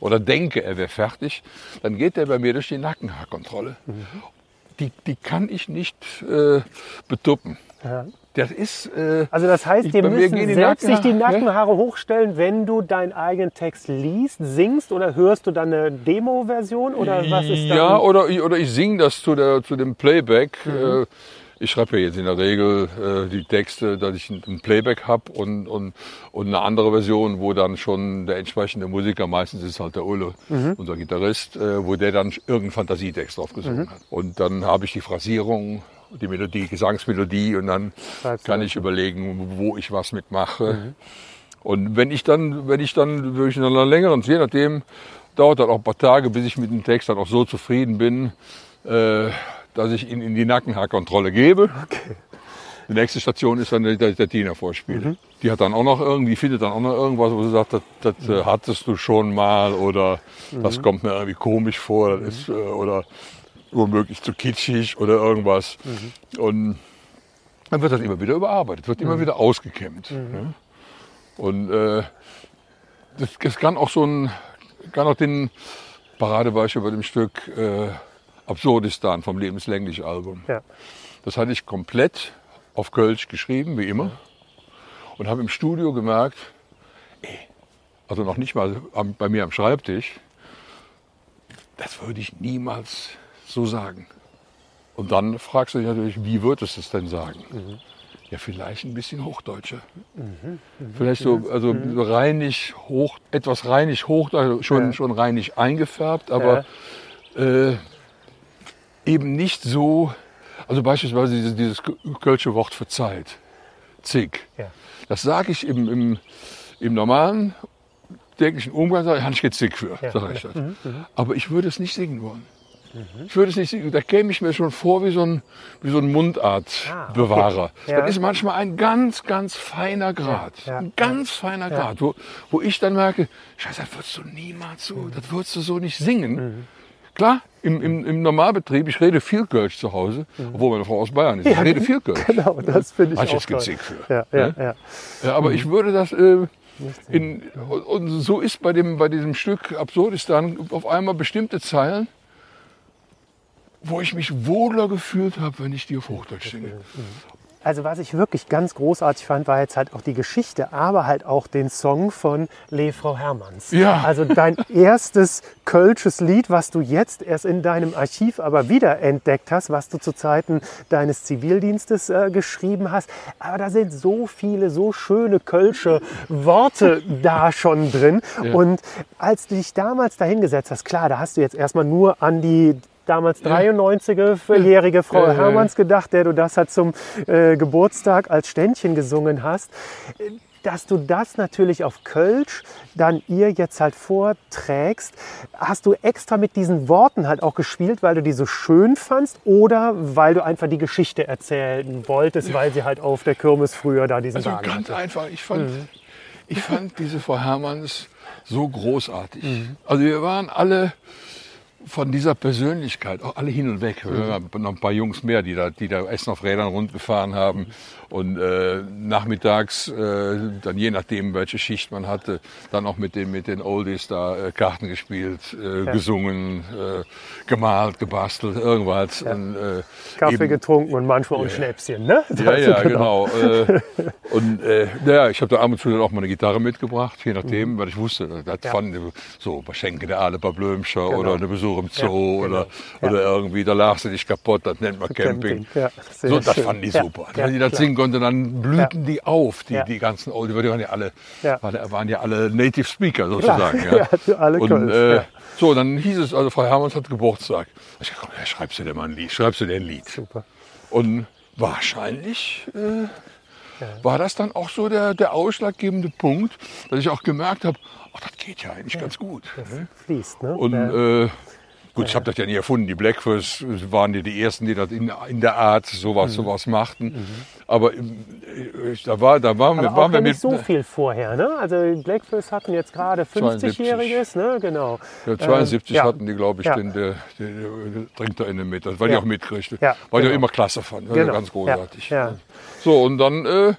oder denke, er wäre fertig, dann geht der bei mir durch die Nackenhaarkontrolle. Mhm. Die, die kann ich nicht äh, betuppen. Das ist. Äh, Also das heißt, Ich- mir müssen die selbst sich die Nackenhaare- Nackenhaare hochstellen, wenn du deinen eigenen Text liest, singst oder hörst du dann eine Demo-Version oder was ist dann? ja, oder, ich- oder ich singe das zu, der, zu dem Playback. Äh, ich schreibe ja jetzt in der Regel äh, die Texte, dass ich ein Playback habe und, und, und eine andere Version, wo dann schon der entsprechende Musiker, meistens ist halt der Ulle, unser Gitarrist, äh, wo der dann irgendeinen Fantasietext drauf gesungen hat. Und dann habe ich die Phrasierung, die Melodie, Gesangsmelodie und dann du kann das. ich überlegen, wo ich was mitmache. Und wenn ich dann, wenn ich dann wirklich in einer längeren, je nachdem, dauert dann auch ein paar Tage, bis ich mit dem Text dann auch so zufrieden bin, äh, dass ich ihn in die Nackenhaarkontrolle gebe. Die nächste Station ist dann der, der Tina-Vorspiel. Die hat dann auch noch irgendwie, findet dann auch noch irgendwas, wo sie sagt, das, das äh, hattest du schon mal oder das kommt mir irgendwie komisch vor das ist, äh, oder womöglich zu kitschig oder irgendwas. Und dann wird das immer wieder überarbeitet, wird immer wieder ausgekämmt. Ne? Und äh, das, das kann auch so ein, kann auch den Paradebeispiel bei dem Stück äh, Absurdistan vom Lebenslänglich Album. Ja. Das hatte ich komplett auf Kölsch geschrieben, wie immer. Und habe im Studio gemerkt, ey, also noch nicht mal am, bei mir am Schreibtisch, das würde ich niemals so sagen. Und dann fragst du dich natürlich, wie würdest du es denn sagen? Ja, vielleicht ein bisschen Hochdeutscher. Vielleicht so, also so rheinig hoch, etwas rheinig hoch, also schon, Ja. schon rheinig eingefärbt, aber äh, eben nicht so, also beispielsweise dieses, dieses kölsche Wort für Zeit, zig. Ja. Das sage ich im, im, im normalen täglichen Umgang, sage ich, habe ich jetzt zig für, Ja. sage ich das. Aber ich würde es nicht singen wollen. Ich würde es nicht singen. Da käme ich mir schon vor wie so ein, wie so ein Mundartbewahrer. Ah, okay. Ja. Das ist manchmal ein ganz, ganz feiner Grad. Ein ganz feiner Grad, wo, wo ich dann merke, Scheiße, das würdest du niemals so, das würdest du so nicht singen. Mhm. Klar, im, im, im Normalbetrieb, ich rede viel Kölsch zu Hause, obwohl meine Frau aus Bayern ist. Ich Mhm. Ja, rede viel Kölsch. Genau, das finde ich ich auch jetzt toll. für. Ja, ja, Ne? ja. Ja, aber ich würde das äh, in, und- und so ist bei dem bei diesem Stück Absurdistan auf einmal bestimmte Zeilen, wo ich mich wohler gefühlt habe, wenn ich die auf Hochdeutsch singe. Also was ich wirklich ganz großartig fand, war jetzt halt auch die Geschichte, aber halt auch den Song von Le Frau Hermanns. Ja. Also dein erstes kölsches Lied, was du jetzt erst in deinem Archiv aber wieder entdeckt hast, was du zu Zeiten deines Zivildienstes äh, geschrieben hast. Aber da sind so viele, so schöne kölsche Worte da schon drin. Und als du dich damals dahingesetzt hast, klar, da hast du jetzt erstmal nur an die damals 93-jährige Frau Ja. Hermanns gedacht, der du das halt zum äh, Geburtstag als Ständchen gesungen hast. Dass du das natürlich auf Kölsch dann ihr jetzt halt vorträgst, hast du extra mit diesen Worten halt auch gespielt, weil du die so schön fandst oder weil du einfach die Geschichte erzählen wolltest, weil sie halt auf der Kirmes früher da diesen Also Wagen ganz hatte. einfach, ich fand, ich fand diese Frau Hermanns so großartig. Also wir waren alle von dieser Persönlichkeit, auch alle hin und weg. Waren noch ein paar Jungs mehr, die da, die da Essen auf Rädern rundgefahren haben. Und äh, nachmittags, äh, dann je nachdem, welche Schicht man hatte, dann auch mit den, mit den Oldies da äh, Karten gespielt, äh, gesungen, äh, gemalt, gebastelt, irgendwas. Und, äh, Kaffee eben- getrunken und manchmal auch ein Schnäpschen, ne? ja, ja, genau. (laughs) Äh, und äh, naja, ich habe da ab und zu dann auch mal eine Gitarre mitgebracht, je nachdem, weil ich wusste, das Ja. fand ich so bei Schenke der Aale, bei Blömscher oder eine Besuch im Zoo Ja, oder, genau. oder irgendwie, da lagst du dich kaputt, das nennt man Camping. Ja, sehr so, das schön. fanden die Ja, super. ja, die das singen konnten, dann blühten die auf, die, Ja. die ganzen Old, die waren ja alle, Ja. waren, ja alle Native Speaker sozusagen. Klar, ja, (laughs) alle und, Kölsch, äh, ja. So, dann hieß es, also Frau Hermanns hat Geburtstag. Ich dachte, komm, ja, schreibst du dir mal ein Lied, schreibst du dir ein Lied. Super. Und wahrscheinlich äh, war das dann auch so der, der ausschlaggebende Punkt, dass ich auch gemerkt habe, ach, das geht ja eigentlich ganz gut. ne? Fließt, ne? Und ja. äh, gut, ich habe das ja nie erfunden. Die Blackfurs waren die, die ersten, die das in, in der Art Mhm. sowas, sowas machten. Aber ähm, ich, da, war, da waren, wir, Aber waren auch wir mit. nicht so viel vorher, ne? Also die Blackfish hatten jetzt gerade 50-jähriges, ne? Genau. Ja, 72 Ähm, hatten die, glaube ich, Ja. den, trinkt da innen mit, weil Ja. die auch mitkriegte. Ja, weil die genau. auch immer klasse fand. Das Genau. ganz großartig. So, und dann äh,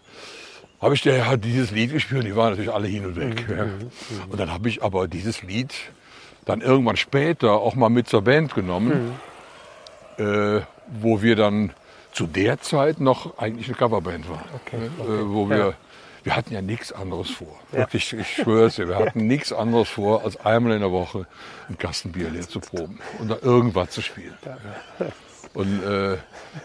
habe ich der, hat dieses Lied gespielt. Die waren natürlich alle hin und weg. Mhm, ja. Und dann habe ich aber dieses Lied dann irgendwann später auch mal mit zur Band genommen, Mhm. äh, wo wir dann zu der Zeit noch eigentlich eine Coverband war. Okay, ne? okay. Äh, wo wir, Ja. wir hatten ja nichts anderes vor. Wirklich, ich schwöre dir, wir hatten nichts anderes vor, als einmal in der Woche ein Kastenbier leer zu proben und da irgendwas zu spielen. Ja. Und äh,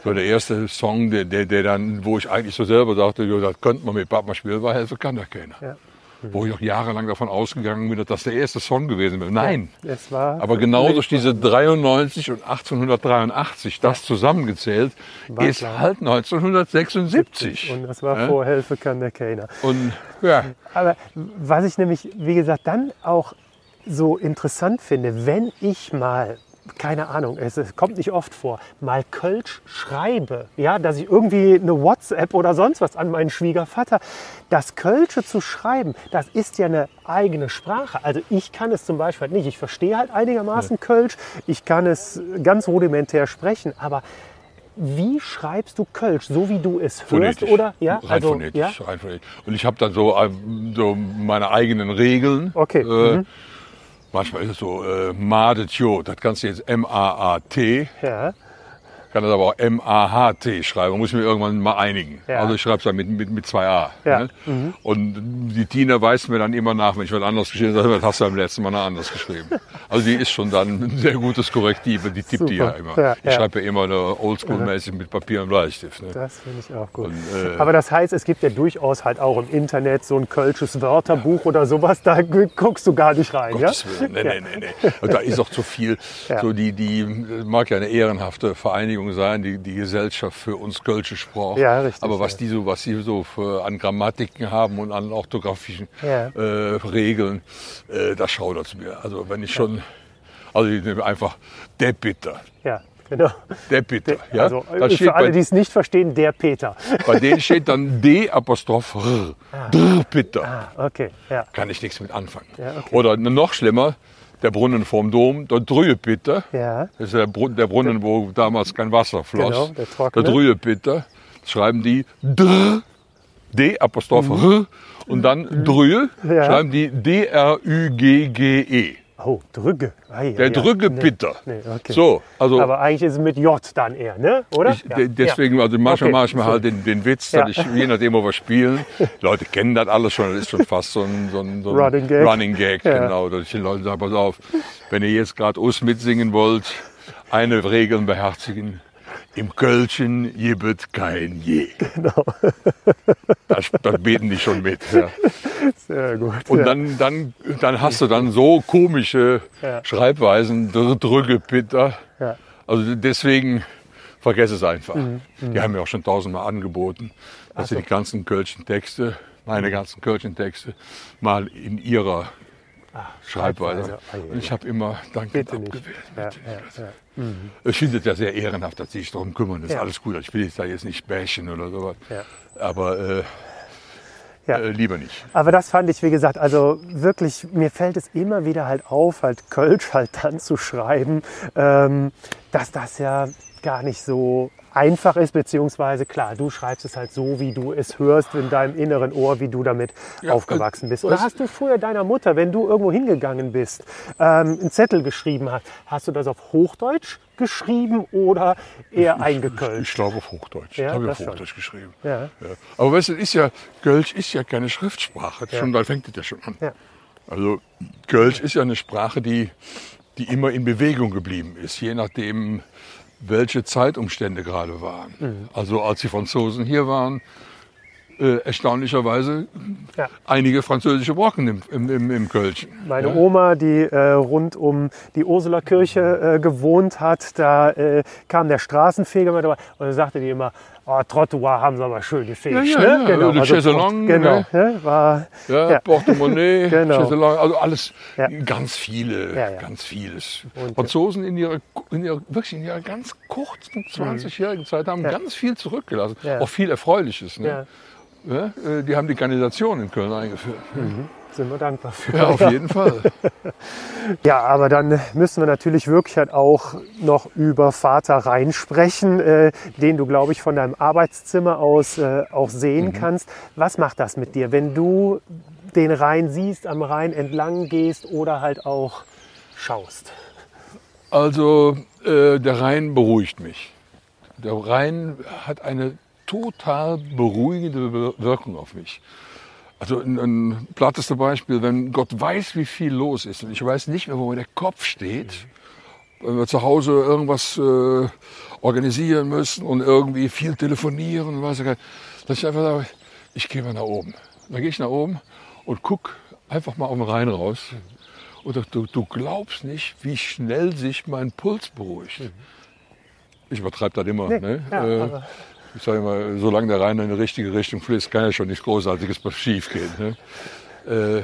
so der erste Song, der, der, der dann, wo ich eigentlich so selber dachte, das könnte man mit Papa spielen, war Helfe kann ja keiner. Wo ich auch jahrelang davon ausgegangen bin, dass das der erste Song gewesen wäre. Nein. Es war Aber genau durch diese 93 und 1883, das zusammengezählt, ist klar. halt 1976. Und das war Ja? vor Helfe kann der keiner. Und ja, Aber was ich nämlich, wie gesagt, dann auch so interessant finde, wenn ich mal, keine Ahnung, es, es kommt nicht oft vor, mal Kölsch schreibe, ja, dass ich irgendwie eine WhatsApp oder sonst was an meinen Schwiegervater, das Kölsche zu schreiben, das ist ja eine eigene Sprache. Also ich kann es zum Beispiel halt nicht. Ich verstehe halt einigermaßen Kölsch, ich kann es ganz rudimentär sprechen, aber wie schreibst du Kölsch, so wie du es hörst? phonetisch. Oder? Ja, rein also, phonetisch, ja? rein phonetisch. Und ich habe dann so, ähm, so meine eigenen Regeln. Okay, Äh, mhm. Manchmal ist es so, äh, Madetjo, das kannst du jetzt M-A-A-T, Ja, kann das aber auch M-A-H-T schreiben, muss ich mir irgendwann mal einigen. Ja. Also ich schreibe es dann mit, mit, mit zwei A. Ja. Ne? Und die Tina weist mir dann immer nach, wenn ich was anderes geschrieben habe, das hast du beim letzten Mal noch anders geschrieben. (laughs) Also die ist schon dann ein sehr gutes Korrektiv, die tippt die ja Super. immer. Ja, ich ja. schreibe ja immer Oldschool-mäßig mit Papier und Bleistift. Ne? das finde ich auch gut. Und, äh, Aber das heißt, es gibt ja durchaus halt auch im Internet so ein kölsches Wörterbuch oder sowas, da gu- guckst du gar nicht rein, ja? Gottes Willen. Nee, nee, nee, nee. (laughs) Und da ist auch zu viel. Ja. So die, die mag ja eine ehrenhafte Vereinigung sein, die, die Gesellschaft für uns Kölsche Sprache. Ja, richtig, Aber was die so, was sie so für, an Grammatiken haben und an orthografischen Ja. äh, Regeln, äh, das schaudert mir. Also wenn ich schon, also ich nehme einfach der Bitter. Ja, genau. Der Bitter. Ja? Also da steht für alle, die es nicht verstehen, der Peter. bei denen steht dann (laughs) D Apostroph R. Dr Bitter. Ah, okay, ja. Kann ich nichts mit anfangen. Ja, okay. Oder noch schlimmer, der Brunnen vorm Dom, der Drühebitter. Ja, Das ist der, Brun der Brunnen, wo damals kein Wasser floss. Genau, der trockene. der. Schreiben die Dr, D Apostroph R und dann Drühe, Mhm. Ja. schreiben die D-R-Ü-G-G-E. Oh, Drügge. Ei, Der ei, ei. Drügebitter. Nee, okay. So, also Aber eigentlich ist es mit J dann eher, ne? oder? ich, Ja, de- deswegen, also manchmal Okay, mache ich mir halt den, den Witz, Ja. dass ich, je nachdem, wo wir spielen, (laughs) Leute kennen das alles schon, das ist schon fast so ein, so ein, so ein Running Gag. Running Gag, Ja. genau. Dass ich den Leuten sage, pass auf, wenn ihr jetzt gerade Us mitsingen wollt, eine Regel beherzigen. Im Kölchen gibt kein Je. Genau. (laughs) Das, das beten die schon mit. Ja. Sehr gut. Und ja. dann, dann, dann hast du dann so komische Ja. Schreibweisen, Dr- Drücke, Bitter. Ja. Mhm, Also deswegen vergesse es einfach. Die haben mir auch schon tausendmal angeboten, dass sie die ganzen Kölschen Texte, meine ganzen Kölschen Texte, mal in ihrer Schreibweise. Schreibweise. Ja, Und ich habe immer nicht. abgewählt. Ja. Ich finde es ja sehr ehrenhaft, dass sie sich darum kümmern. Das ist Ja. alles gut. Ich will jetzt da jetzt nicht bashen oder sowas. Ja. Aber äh, Ja. äh, lieber nicht. Aber das fand ich, wie gesagt, also wirklich, mir fällt es immer wieder halt auf, halt Kölsch halt dann zu schreiben, ähm, dass das ja gar nicht so einfach ist, beziehungsweise klar, du schreibst es halt so, wie du es hörst in deinem inneren Ohr, wie du damit Ja, aufgewachsen äh, bist. Oder hast du früher deiner Mutter, wenn du irgendwo hingegangen bist, ähm, einen Zettel geschrieben hast, hast du das auf Hochdeutsch geschrieben oder eher Ich eingekölscht? glaube auf Hochdeutsch. Ja, ich habe auf schon. Hochdeutsch geschrieben. Ja. Ja. Aber weißt du, ist ja, Kölsch ist ja keine Schriftsprache. Schon, da fängt es ja schon an. Ja. Also Kölsch ist ja eine Sprache, die, die immer in Bewegung geblieben ist, je nachdem, welche Zeitumstände gerade waren. Mhm. Also als die Franzosen hier waren, äh, erstaunlicherweise Ja. einige französische Brocken im, im, im, im Kölschen. Meine Oma, die äh, rund um die Ursulerkirche äh, gewohnt hat, da äh, kam der Straßenfeger mit dabei und dann sagte die immer, oh, Trottoir haben sie aber schön gefegt. Ja, ja, ne? ja, Genau, oder Chaiselong, genau, ne? ne? war, Ja, Ja. Portemonnaie, (laughs) Genau. Chaiselong, also alles, Ja. ganz viele, Ja, ja. ganz vieles. Und, Franzosen in ihrer, in ihrer, wirklich in ihrer ganz kurzen 20-jährigen Zeit haben Mhm. Ja. ganz viel zurückgelassen. Ja. Auch viel Erfreuliches. Ne? ja, Ja, äh, die haben die Kanalisation in Köln eingeführt. Sind wir dankbar für. Ja, auf jeden Fall. (laughs) Ja, aber dann müssen wir natürlich wirklich halt auch noch über Vater Rhein sprechen, äh, den du, glaube ich, von deinem Arbeitszimmer aus äh, auch sehen kannst. Was macht das mit dir, wenn du den Rhein siehst, am Rhein entlang gehst oder halt auch schaust? Also äh, der Rhein beruhigt mich. Der Rhein hat eine total beruhigende Wir- Wirkung auf mich. Also ein, ein platteste Beispiel, wenn Gott weiß, wie viel los ist und ich weiß nicht mehr, wo der Kopf steht, wenn wir zu Hause irgendwas äh, organisieren müssen und irgendwie viel telefonieren und weiß ich dass ich einfach sage, ich gehe mal nach oben. Dann gehe ich nach oben und guck einfach mal auf den Rhein raus. Und du, du glaubst nicht, wie schnell sich mein Puls beruhigt. Ich übertreibe das immer. ne? ja, äh, aber- ich sage immer, solange der Rhein in die richtige Richtung fließt, kann ja schon nichts Großartiges schief gehen. Ne? Äh,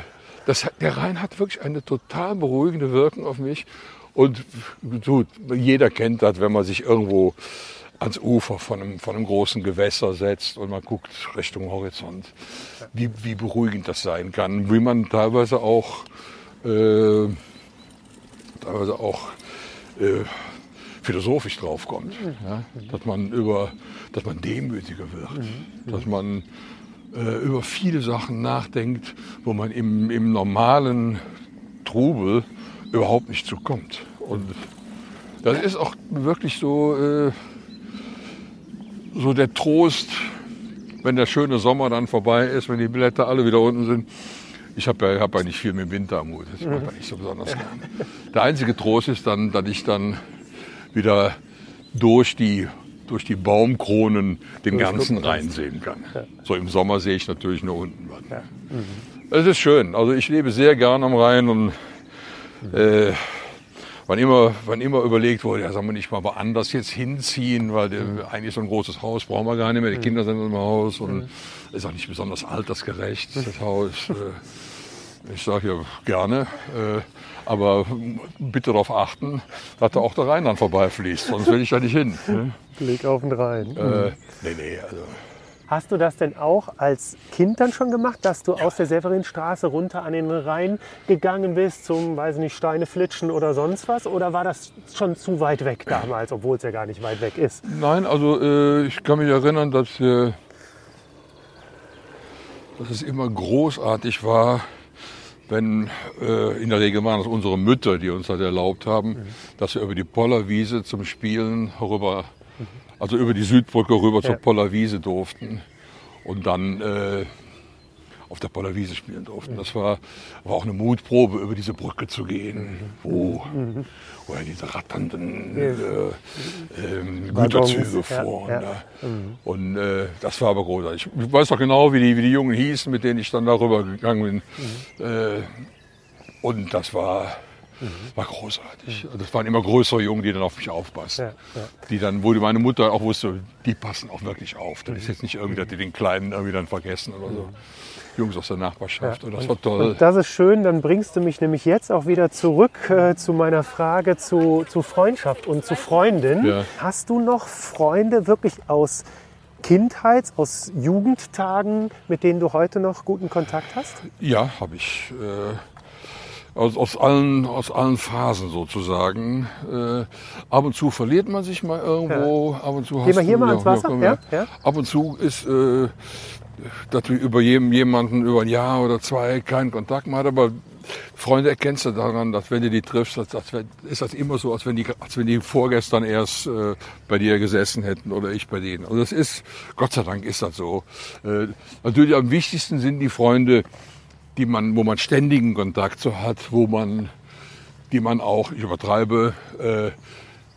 der Rhein hat wirklich eine total beruhigende Wirkung auf mich. Und du, jeder kennt das, wenn man sich irgendwo ans Ufer von einem, von einem großen Gewässer setzt und man guckt Richtung Horizont, wie, wie beruhigend das sein kann, wie man teilweise auch, äh, teilweise auch äh, philosophisch draufkommt, ja? dass man über, dass man demütiger wird, dass man äh, über viele Sachen nachdenkt, wo man im, im normalen Trubel überhaupt nicht zukommt. Und das ist auch wirklich so, äh, so der Trost, wenn der schöne Sommer dann vorbei ist, wenn die Blätter alle wieder unten sind. Ich habe ja, hab ja nicht viel mit dem Winter am Hut, das macht nicht so besonders gerne. Der einzige Trost ist dann, dass ich dann wieder durch die, durch die Baumkronen den ganzen Rhein sehen kann. So im Sommer sehe ich natürlich nur unten was. Es ist schön. Also ich lebe sehr gern am Rhein und äh, wann immer, wann immer überlegt wurde, ja, sollen wir nicht mal woanders jetzt hinziehen, weil der, eigentlich so ein großes Haus brauchen wir gar nicht mehr. Die Kinder sind im Haus und ist auch nicht besonders altersgerecht, (laughs) das Haus. Äh, ich sage ja gerne, äh, aber bitte darauf achten, dass da auch der Rhein dann vorbeifließt, sonst will ich da nicht hin. Ne? Blick auf den Rhein. Äh, nee, nee, also Hast du das denn auch als Kind dann schon gemacht, dass du aus der Severinstraße runter an den Rhein gegangen bist zum, weiß nicht, Steine flitschen oder sonst was? Oder war das schon zu weit weg damals, obwohl es ja gar nicht weit weg ist? Nein, also äh, ich kann mich erinnern, dass, äh, dass es immer großartig war, wenn äh, in der Regel waren es unsere Mütter, die uns das erlaubt haben, dass wir über die Pollerwiese zum Spielen herüber, also über die Südbrücke rüber zur Ja. Pollerwiese durften und dann äh, auf der Pollerwiese spielen durften. Das war, war auch eine Mutprobe, über diese Brücke zu gehen, wo, wo ja diese ratternden äh, Waggons, Güterzüge ja, fuhren. ja. da. Und äh, das war aber großartig. Ich weiß doch genau, wie die, wie die Jungen hießen, mit denen ich dann darüber gegangen bin. Äh, und das war, war großartig. Das waren immer größere Jungen, die dann auf mich aufpassten. Ja, ja. Die dann, wo meine Mutter auch wusste, die passen auch wirklich auf. Das ist jetzt nicht irgendwie, dass die den Kleinen irgendwie dann vergessen oder so. Jungs aus der Nachbarschaft. Und das war toll. Und das ist schön, dann bringst du mich nämlich jetzt auch wieder zurück äh, zu meiner Frage zu, zu Freundschaft und zu Freundin. Ja. Hast du noch Freunde wirklich aus Kindheit, aus Jugendtagen, mit denen du heute noch guten Kontakt hast? Ja, habe ich. Äh, aus, aus, allen, aus allen Phasen sozusagen. Äh, ab und zu verliert man sich mal irgendwo. Ab und zu Gehen hast wir hier mal ans Wasser, ja, ja. Ab und zu ist, äh, dass du über jemanden über ein Jahr oder zwei keinen Kontakt mehr hat, aber Freunde erkennst du daran, dass wenn du die triffst, dass, dass, ist das immer so, als wenn die, als wenn die vorgestern erst äh, bei dir gesessen hätten oder ich bei denen. Also das ist, Gott sei Dank ist das so. Äh, natürlich am wichtigsten sind die Freunde, die man, wo man ständigen Kontakt so hat, wo man, die man auch, ich übertreibe, äh,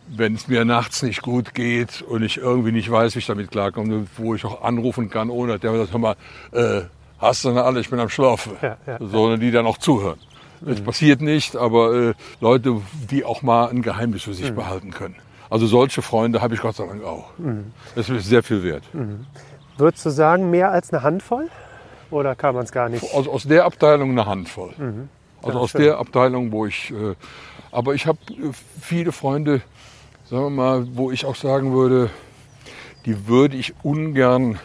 wenn es mir nachts nicht gut geht und ich irgendwie nicht weiß, wie ich damit klarkomme, wo ich auch anrufen kann, ohne dass der sagt, hör mal, äh, hast du denn alle, ich bin am Schlafen. Ja, ja, Sondern die dann auch zuhören. Es passiert nicht, aber äh, Leute, die auch mal ein Geheimnis für sich behalten können. Also solche Freunde habe ich Gott sei Dank auch. Das ist sehr viel wert. Würdest du sagen, mehr als eine Handvoll? Oder kann man es gar nicht? Also aus der Abteilung eine Handvoll. Also Ja, aus schön. der Abteilung, wo ich. Äh, aber ich habe äh, viele Freunde, sagen wir mal, wo ich auch sagen würde, die würde ich ungern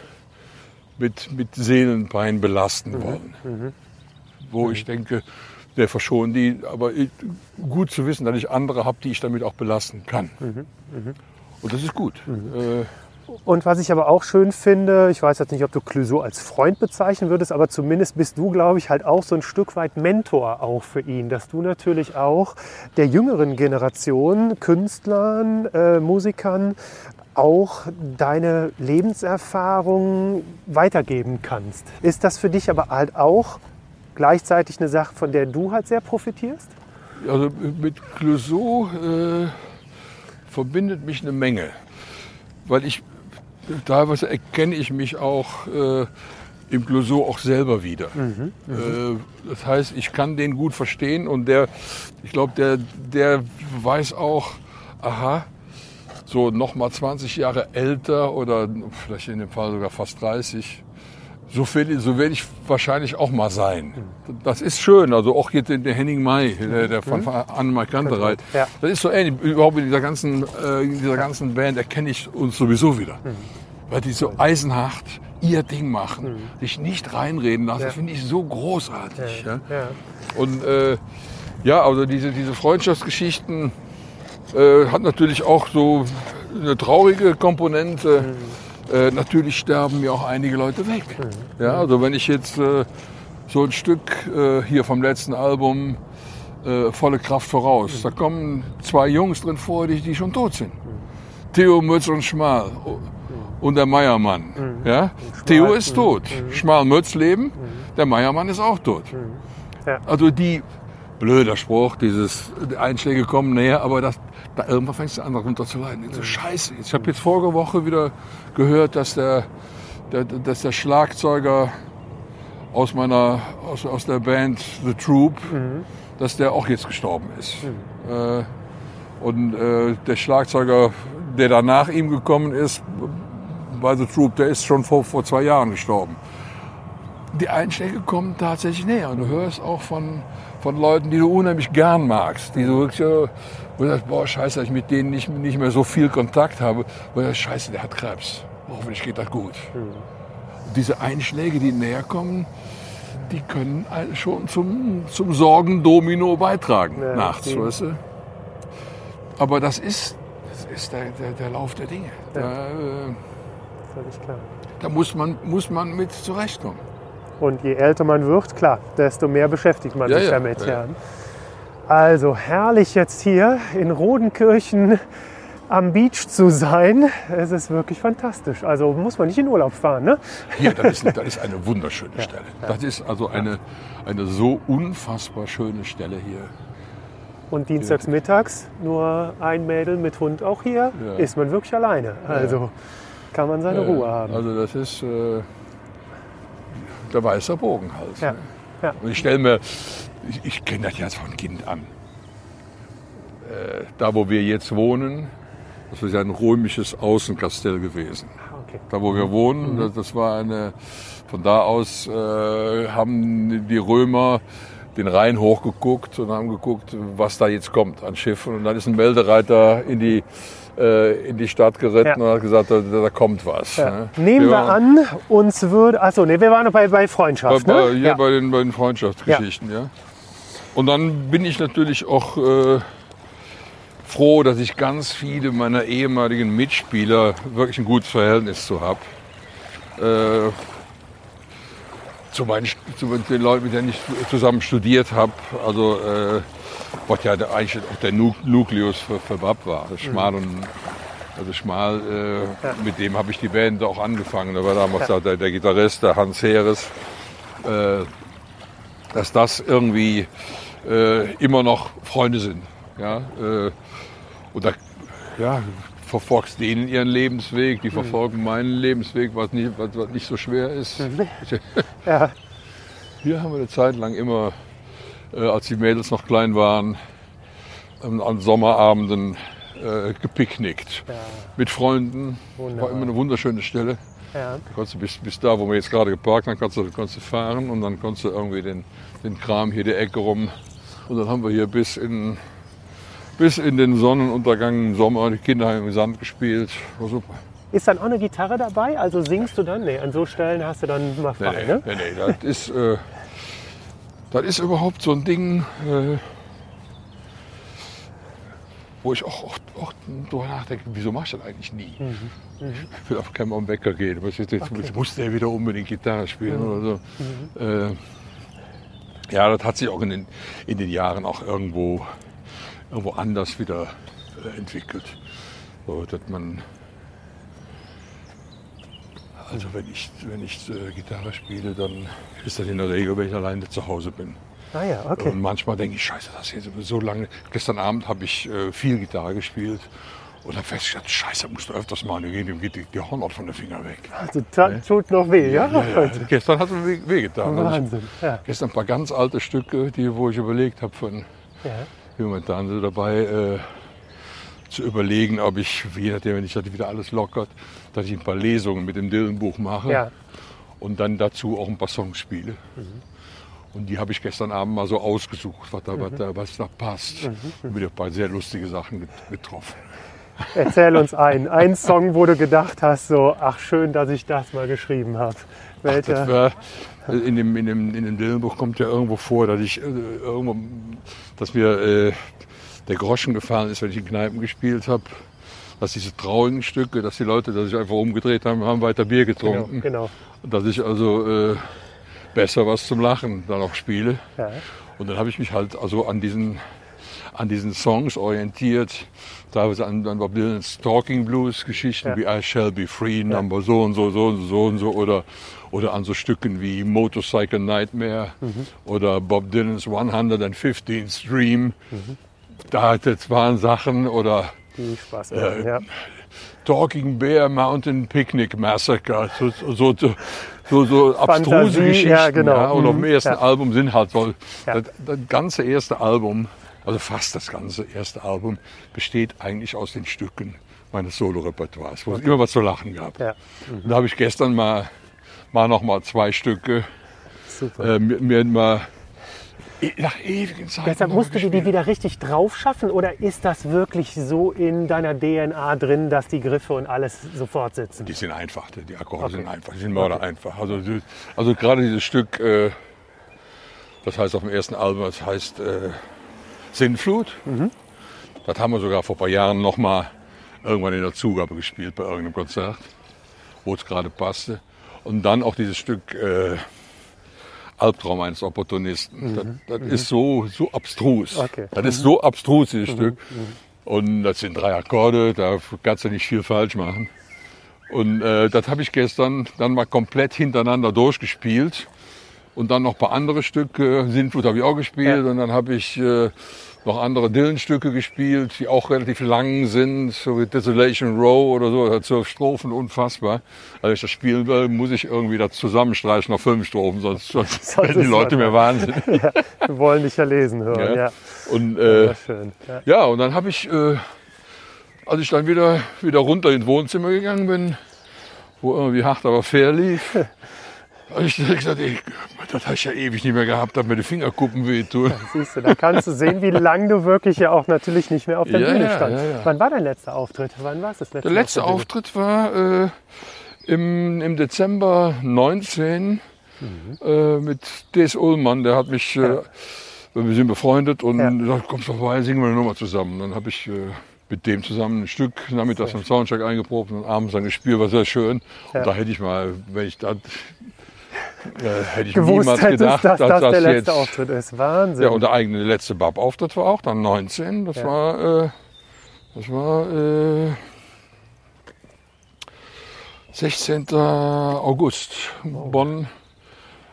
mit, mit Seelenpein belasten Mhm. wollen. Wo ich denke, der verschont die, aber gut zu wissen, dass ich andere habe, die ich damit auch belasten kann. Mhm. Und das ist gut. Äh, Und was ich aber auch schön finde, ich weiß jetzt nicht, ob du Clouseau als Freund bezeichnen würdest, aber zumindest bist du, glaube ich, halt auch so ein Stück weit Mentor auch für ihn, dass du natürlich auch der jüngeren Generation, Künstlern, äh, Musikern auch deine Lebenserfahrung weitergeben kannst. Ist das für dich aber halt auch gleichzeitig eine Sache, von der du halt sehr profitierst? Also mit Clouseau äh, verbindet mich eine Menge, weil ich teilweise erkenne ich mich auch äh, im Clouseau auch selber wieder. Äh, das heißt, ich kann den gut verstehen und der, ich glaube, der, der weiß auch, aha, so noch mal 20 Jahre älter oder vielleicht in dem Fall sogar fast 30. So, viel, so werde ich wahrscheinlich auch mal sein. Das ist schön. Also auch jetzt der Henning May, der, der von Annemar Kantereit. Ja. Das ist so ähnlich. Überhaupt in dieser ganzen, äh, in dieser ganzen Band erkenne ich uns sowieso wieder. Weil die so eisenhart ihr Ding machen, sich nicht reinreden lassen. Das finde ich so großartig. Ja. Ja. Und äh, ja, also diese, diese Freundschaftsgeschichten äh, hat natürlich auch so eine traurige Komponente. Äh, natürlich sterben mir auch einige Leute weg. Ja, also wenn ich jetzt äh, so ein Stück äh, hier vom letzten Album äh, volle Kraft voraus, da kommen zwei Jungs drin vor, die, die schon tot sind. Theo Mütz und Schmal und der Meiermann. Ja? Theo ist tot. Schmal Mütz leben, der Meiermann ist auch tot. Ja. Also die, blöder Spruch, dieses die Einschläge kommen näher, aber das, da irgendwann fängst du an, darunter zu leiden. So scheiße. Ich habe jetzt vorige Woche wieder gehört, dass der, der, dass der Schlagzeuger aus meiner, aus, aus der Band The Troop, dass der auch jetzt gestorben ist. Äh, und äh, der Schlagzeuger, der da nach ihm gekommen ist, bei The Troop, der ist schon vor, vor zwei Jahren gestorben. Die Einschläge kommen tatsächlich näher. Und du hörst auch von, von Leuten, die du unheimlich gern magst, die du wirklich, so, wo du sagst, boah, scheiße, dass ich mit denen nicht, nicht mehr so viel Kontakt habe. Wo du sagst, scheiße, der hat Krebs. Hoffentlich geht das gut. Und diese Einschläge, die näher kommen, die können schon zum, zum Sorgendomino beitragen Ja, nachts, weißt du? Aber das ist, das ist der, der, der Lauf der Dinge. Da, äh, Völlig klar. da muss man, muss man mit zurechtkommen. Und je älter man wird, klar, desto mehr beschäftigt man Ja, sich ja, damit. ja. Ja. Also herrlich jetzt hier in Rodenkirchen am Beach zu sein. Es ist wirklich fantastisch. Also muss man nicht in Urlaub fahren, ne? Hier, das ist, das ist eine wunderschöne (laughs) Stelle. Das ist also eine, eine so unfassbar schöne Stelle hier. Und dienstags mittags nur ein Mädel mit Hund auch hier, Ja. ist man wirklich alleine. Also kann man seine Ruhe haben. Also das ist äh, der weiße Bogen halt. Ja, ne? ja. Und ich stelle mir, ich, ich kenne das ja von Kind an. Äh, da, wo wir jetzt wohnen, das ist ja ein römisches Außenkastell gewesen. Okay. Da, wo wir wohnen, das, das war eine, von da aus äh, haben die Römer den Rhein hochgeguckt und haben geguckt, was da jetzt kommt an Schiffen. Und dann ist ein Meldereiter in die, äh, in die Stadt geritten Ja. und hat gesagt, da, da kommt was. Ja. ne? Nehmen wir waren- an, uns würde. Achso, nee, wir waren noch bei, bei bei, Freundschaft. bei, ne? hier bei, den, bei den Freundschaftsgeschichten, ja. Und dann bin ich natürlich auch äh, froh, dass ich ganz viele meiner ehemaligen Mitspieler wirklich ein gutes Verhältnis zu habe. Äh, zu, meinen, zu den Leuten, mit denen ich zusammen studiert habe. Also, äh, was ja eigentlich auch der Nu- Nukleus für, für BAP war. Das Schmal und also Schmal, äh, mit dem habe ich die Band auch angefangen. Da war damals Ja. der, der Gitarrist, der Hans Heeres. Äh, dass das irgendwie äh, immer noch Freunde sind. Ja? Äh, und da ja, verfolgst denen ihren Lebensweg, die verfolgen meinen Lebensweg, was nicht, was, was nicht so schwer ist. (laughs) Ja. Hier haben wir eine Zeit lang immer, äh, als die Mädels noch klein waren, ähm, an Sommerabenden äh, gepicknickt. Mit Freunden. War Wunderbar. immer eine wunderschöne Stelle. Ja. Konntest du bis, bis da, wo wir jetzt gerade geparkt haben, kannst du, kannst du fahren und dann konntest du irgendwie den, den Kram hier die Ecke rum. Und dann haben wir hier bis in, bis in den Sonnenuntergang im Sommer, die Kinder haben im Sand gespielt. War super. Ist dann auch eine Gitarre dabei? Also singst du dann? Nee, an so Stellen hast du dann mal Nee, frei, nee, ne? nee, nee, das ist, äh, das ist überhaupt so ein Ding, äh, wo ich auch oft, oft drüber nachdenke, wieso machst du das eigentlich nie? Ich will auf keinen am Wecker gehen. Was ist jetzt, jetzt muss der wieder unbedingt Gitarre spielen oder so. Äh, ja, das hat sich auch in den, in den Jahren auch irgendwo, irgendwo anders wieder äh, entwickelt. So, dass man, also wenn ich, wenn ich äh, Gitarre spiele, dann ist das in der Regel, wenn ich alleine zu Hause bin. Ah ja, okay. Und manchmal denke ich, scheiße, das ist jetzt so lange. Gestern Abend habe ich äh, viel Gitarre gespielt und habe festgestellt, scheiße, musst du öfters mal, dann geht geht die, die Hornhaut von den Fingern weg. Also ta- tut noch weh, ja? Ja, ja, gestern hat es mir weh- wehgetan. Also Wahnsinn. Ja. Gestern ein paar ganz alte Stücke, die, wo ich überlegt habe, von Ja. momentan so dabei äh, zu überlegen, ob ich, je nachdem, wenn ich das wieder alles lockert, dass ich ein paar Lesungen mit dem Dillenbuch mache Ja. und dann dazu auch ein paar Songs spiele. Und die habe ich gestern Abend mal so ausgesucht, was da, was da, was da passt. Und wieder ein paar sehr lustige Sachen get- getroffen. Erzähl uns einen. Ein Song, wo du gedacht hast, so, ach schön, dass ich das mal geschrieben habe. Welcher? war, in dem, in dem, in dem Dillenbuch kommt ja irgendwo vor, dass ich äh, irgendwo, dass mir äh, der Groschen gefallen ist, wenn ich in Kneipen gespielt habe. Dass diese traurigen Stücke, dass die Leute, dass sich einfach umgedreht haben, haben weiter Bier Genau, getrunken. genau. Und dass ich also äh, besser was zum Lachen dann auch spiele. Ja. Und dann habe ich mich halt also an diesen, an diesen Songs orientiert. Teilweise an, an Bob Dylan's Talking Blues Geschichten Ja. wie I Shall Be Free, Number so und so, so und so und so. Oder, oder an so Stücken wie Motorcycle Nightmare Mhm. oder Bob Dylan's 115th Dream. Mhm. Da waren Sachen oder Die Spaß machen, Äh, ja. Talking Bear Mountain Picnic Massacre, so, so, so, so, so abstruse Fantasie, Geschichten. ja, genau. ja. Und auf dem Mhm, ersten ja. Album sind halt so, Ja. das, das ganze erste Album, also fast das ganze erste Album, besteht eigentlich aus den Stücken meines Solo-Repertoires, wo es immer was zu lachen gab. Ja. Und da habe ich gestern mal, mal noch mal zwei Stücke Super. äh, mir, mir mal e- nach ewigen Zeiten Deshalb musst du die wieder richtig drauf schaffen oder ist das wirklich so in deiner DNA drin, dass die Griffe und alles sofort sitzen? Die sind einfach, die Akkorde Okay. sind einfach, die sind mörder einfach. Also, also gerade dieses Stück, äh, das heißt auf dem ersten Album, das heißt Sinnflut. Das haben wir sogar vor ein paar Jahren noch mal irgendwann in der Zugabe gespielt bei irgendeinem Konzert, wo es gerade passte. Und dann auch dieses Stück äh, Albtraum eines Opportunisten. Das, das ist so, so abstrus. Okay. Das ist so abstrus, dieses Stück. Und das sind drei Akkorde, da kannst du nicht viel falsch machen. Und äh, das habe ich gestern dann mal komplett hintereinander durchgespielt. Und dann noch ein paar andere Stücke. Sintflut habe ich auch gespielt. Ja. Und dann habe ich äh, noch andere Dylan-Stücke gespielt, die auch relativ lang sind. So wie Desolation Row oder so. Zwölf Strophen, unfassbar. Also ich das spielen will, muss ich irgendwie das zusammenstreichen auf fünf Strophen. Sonst, sonst (laughs) werden die Leute mir wahnsinnig. (laughs) Wir wollen dich ja lesen hören. Ja, Ja. Und, äh, ja schön. Ja. ja, und dann habe ich, äh, als ich dann wieder, wieder runter ins Wohnzimmer gegangen bin, wo irgendwie hart aber fair lief, (laughs) habe ich direkt gesagt, ey, das habe ich ja ewig nicht mehr gehabt, dass mir die Fingerkuppen wehtun. Siehst du, da kannst du sehen, wie lange du wirklich ja auch natürlich nicht mehr auf der Ja, Bühne ja, standst. ja, ja. Wann war dein letzter Auftritt? Wann war es das letzte Der letzte auf Auftritt war äh, im, im Dezember 19 äh, mit Des Ullmann, der hat mich, äh, wir sind befreundet und Ja. gesagt, komm vorbei, singen wir eine Nummer zusammen. Dann habe ich äh, mit dem zusammen ein Stück nachmittags am Soundcheck eingeprobt und abends dann gespielt, war sehr schön. Ja. Und da hätte ich mal, wenn ich das, äh, hätte ich Gewusst niemals hättest, gedacht, dass das, der letzte jetzt, Auftritt ist. Wahnsinn. ja, und der eigene letzte Bab-Auftritt war auch dann 19. Das Ja. war, äh, das war äh, 16. August. Bonn,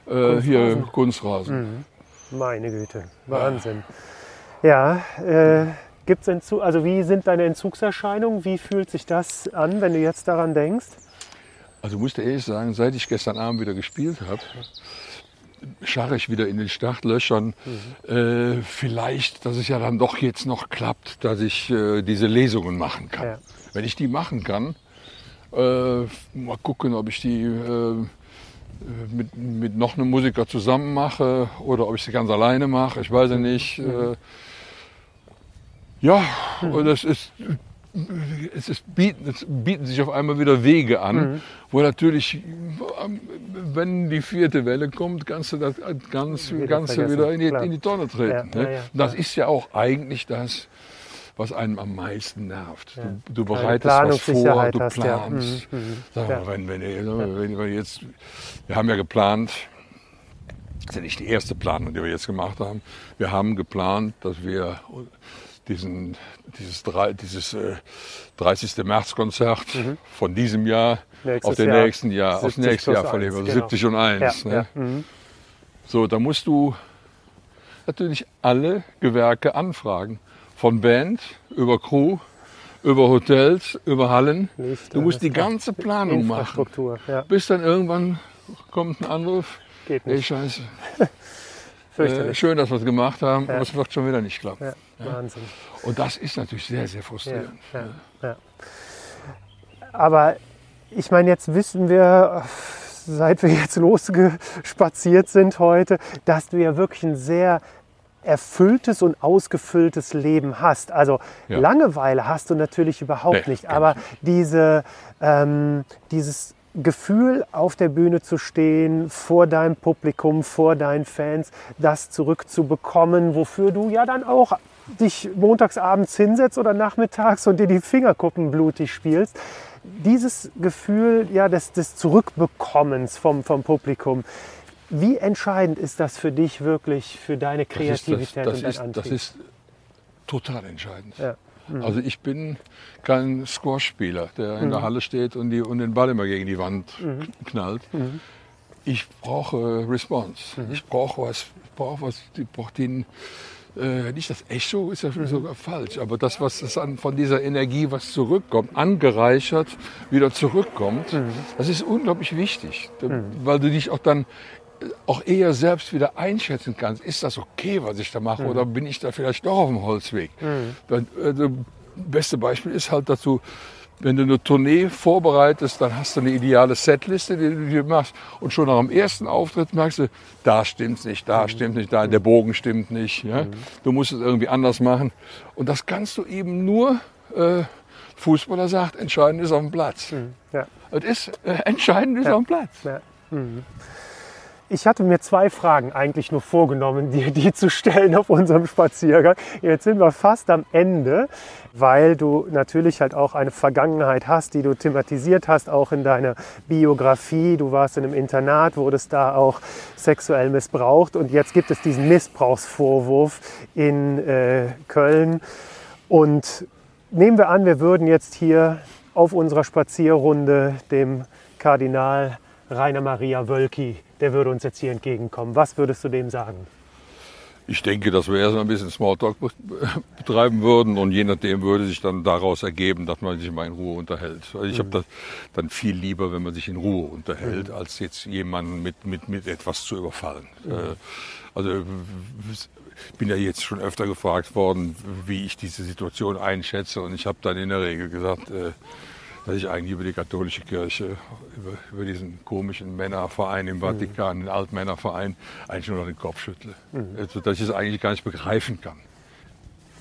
äh, hier Kunstrasen. Meine Güte, Wahnsinn. Ja, äh, gibt's Entzug, also wie sind deine Entzugserscheinungen? Wie fühlt sich das an, wenn du jetzt daran denkst? Also ich musste ehrlich sagen, seit ich gestern Abend wieder gespielt habe, scharre ich wieder in den Startlöchern. Äh, vielleicht, dass es ja dann doch jetzt noch klappt, dass ich äh, diese Lesungen machen kann. Ja. Wenn ich die machen kann, äh, mal gucken, ob ich die äh, mit, mit noch einem Musiker zusammen mache oder ob ich sie ganz alleine mache. Ich weiß ja nicht. Äh, ja, und das ist es, ist, bieten, es bieten sich auf einmal wieder Wege an, wo natürlich, ähm, wenn die vierte Welle kommt, kannst du das ganz, Wieder ganz wieder in die, in die Tonne treten. Ja, ne? ja, ja, das ist ja auch eigentlich das, was einem am meisten nervt. Du, du bereitest was vor, du ja. planst. Mhm, mhm. Ja. mal, wenn, wenn, wenn, wenn jetzt, wir haben ja geplant, das ist ja nicht die erste Planung, die wir jetzt gemacht haben. Wir haben geplant, dass wir diesen, dieses, drei- dieses äh, 30. März-Konzert von diesem Jahr Mhm. Nächstes auf den Jahr. nächsten Jahr, aufs 70 nächste Jahr verlegen. Also genau. 70 und 1. Ja, ne? ja. Mhm. So, da musst du natürlich alle Gewerke anfragen. Von Band über Crew, über Hotels, über Hallen. Licht, du musst die ganze Planung machen. Ja, Bis dann irgendwann kommt ein Anruf. geht Ey, nicht. scheiße. (laughs) Äh, schön, dass wir es gemacht haben, aber es wird schon wieder nicht klappen. Wahnsinn. Und das ist natürlich sehr, sehr frustrierend. ja. Aber ich meine, jetzt wissen wir, seit wir jetzt losgespaziert sind heute, dass du ja wirklich ein sehr erfülltes und ausgefülltes Leben hast. Also Ja. Langeweile hast du natürlich überhaupt Nee, nicht, aber diese, ähm, dieses Gefühl, auf der Bühne zu stehen, vor deinem Publikum, vor deinen Fans, das zurückzubekommen, wofür du ja dann auch dich montagsabends hinsetzt oder nachmittags und dir die Fingerkuppen blutig spielst. Dieses Gefühl ja, des, des Zurückbekommens vom, vom Publikum, wie entscheidend ist das für dich wirklich, für deine Das ist, Kreativität das, das, und dein ist, Antrieb? das ist total entscheidend. Ja. Mhm. Also ich bin kein Squash-Spieler, der in Mhm. der Halle steht und, die, und den Ball immer gegen die Wand knallt. Mhm. Ich brauche Response. Ich brauche was, ich brauche was, ich brauche den, äh, nicht das Echo, ist ja Mhm. sogar falsch, aber das, was das an, von dieser Energie, was zurückkommt, angereichert, wieder zurückkommt, Mhm. das ist unglaublich wichtig, weil du dich auch dann auch eher selbst wieder einschätzen kannst, ist das okay, was ich da mache, oder bin ich da vielleicht doch auf dem Holzweg? Dann, äh, das beste Beispiel ist halt dazu, wenn du eine Tournee vorbereitest, dann hast du eine ideale Setliste, die du dir machst. Und schon nach dem ersten Auftritt merkst du, da stimmt's nicht, da stimmt nicht, da der Bogen stimmt nicht. Ja? Du musst es irgendwie anders machen. Und das kannst du eben nur, äh, Fußballer sagt, entscheidend ist auf dem Platz. ja. Es ist äh, entscheidend ist auf dem Platz. Ja. Ich hatte mir zwei Fragen eigentlich nur vorgenommen, dir die zu stellen auf unserem Spaziergang. Jetzt sind wir fast am Ende, weil du natürlich halt auch eine Vergangenheit hast, die du thematisiert hast, auch in deiner Biografie. Du warst in einem Internat, wurdest da auch sexuell missbraucht und jetzt gibt es diesen Missbrauchsvorwurf in äh, Köln. Und nehmen wir an, wir würden jetzt hier auf unserer Spazierrunde dem Kardinal Rainer Maria Wölki, der würde uns jetzt hier entgegenkommen. Was würdest du dem sagen? Ich denke, dass wir erstmal ein bisschen Smalltalk be- betreiben würden und je nachdem würde sich dann daraus ergeben, dass man sich mal in Ruhe unterhält. Also ich habe das dann viel lieber, wenn man sich in Ruhe unterhält, als jetzt jemanden mit, mit, mit etwas zu überfallen. Äh, Also ich bin ja jetzt schon öfter gefragt worden, wie ich diese Situation einschätze und ich habe dann in der Regel gesagt, äh, dass ich eigentlich über die katholische Kirche, über, über diesen komischen Männerverein im Vatikan, den Altmännerverein, eigentlich nur noch den Kopf schüttle. Also, dass ich es eigentlich gar nicht begreifen kann.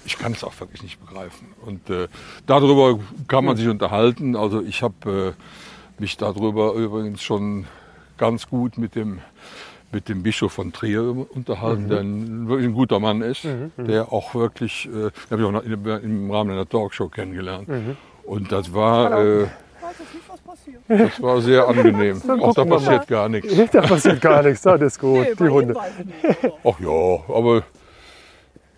Ich kann es auch wirklich nicht begreifen. Und äh, darüber kann man sich unterhalten. Also ich habe äh, mich darüber übrigens schon ganz gut mit dem, mit dem Bischof von Trier unterhalten, der ein, wirklich ein guter Mann ist, der auch wirklich, äh, den habe ich auch noch in, im Rahmen einer Talkshow kennengelernt. Und das war, äh, das war sehr angenehm. (laughs) Auch da gucken wir passiert gar nichts. (laughs) Da passiert gar nichts, das ist (laughs) gut. die Hunde. Ach ja, aber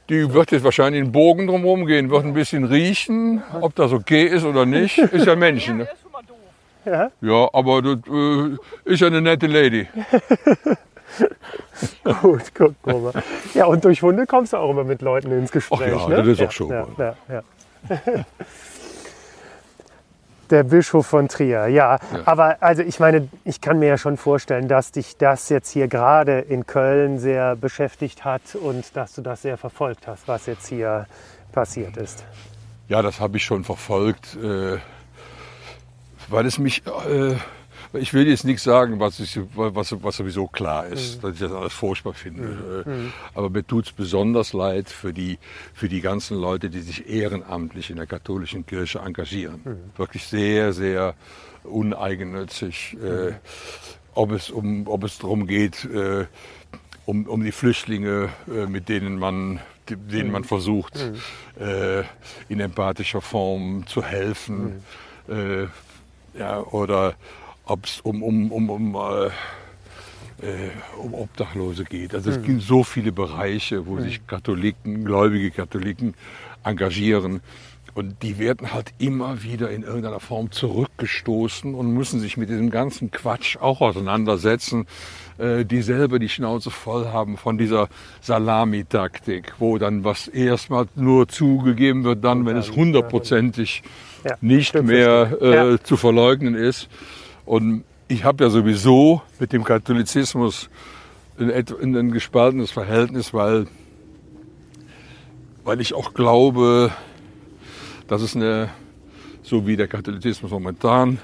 die wird jetzt wahrscheinlich einen Bogen drumherum gehen, wird ein bisschen riechen, ob das okay ist oder nicht. Ist ja ein Männchen. Ne? Ja? Ja, aber das äh, ist ja eine nette Lady. Gut, guck mal. Ja, und durch Hunde kommst du auch immer mit Leuten ins Gespräch. Ach ja, ne? das ist auch schon Ja, mal. ja, ja. Der Bischof von Trier, ja. Aber also ich meine, ich kann mir ja schon vorstellen, dass dich das jetzt hier gerade in Köln sehr beschäftigt hat und dass du das sehr verfolgt hast, was jetzt hier passiert ist. Ja, das habe ich schon verfolgt, äh, weil es mich, äh, ich will jetzt nichts sagen, was, ich, was, was sowieso klar ist, dass ich das alles furchtbar finde. Äh, Aber mir tut es besonders leid für die, für die ganzen Leute, die sich ehrenamtlich in der katholischen Kirche engagieren. Wirklich sehr, sehr uneigennützig. Äh, ob, es um, ob es darum geht, äh, um, um die Flüchtlinge, äh, mit denen man, denen man versucht, äh, in empathischer Form zu helfen. Ja, oder ob es um, um, um, um äh, äh, um Obdachlose geht. Also es gibt so viele Bereiche, wo sich Katholiken, gläubige Katholiken engagieren. Und die werden halt immer wieder in irgendeiner Form zurückgestoßen und müssen sich mit diesem ganzen Quatsch auch auseinandersetzen, äh, die selber die Schnauze voll haben von dieser Salamitaktik, wo dann was erstmal nur zugegeben wird, dann, wenn es hundertprozentig Ja, nicht mehr äh, Ja. zu verleugnen ist. Und ich habe ja sowieso mit dem Katholizismus ein, ein, ein gespaltenes Verhältnis, weil, weil ich auch glaube, dass es eine, so wie der Katholizismus momentan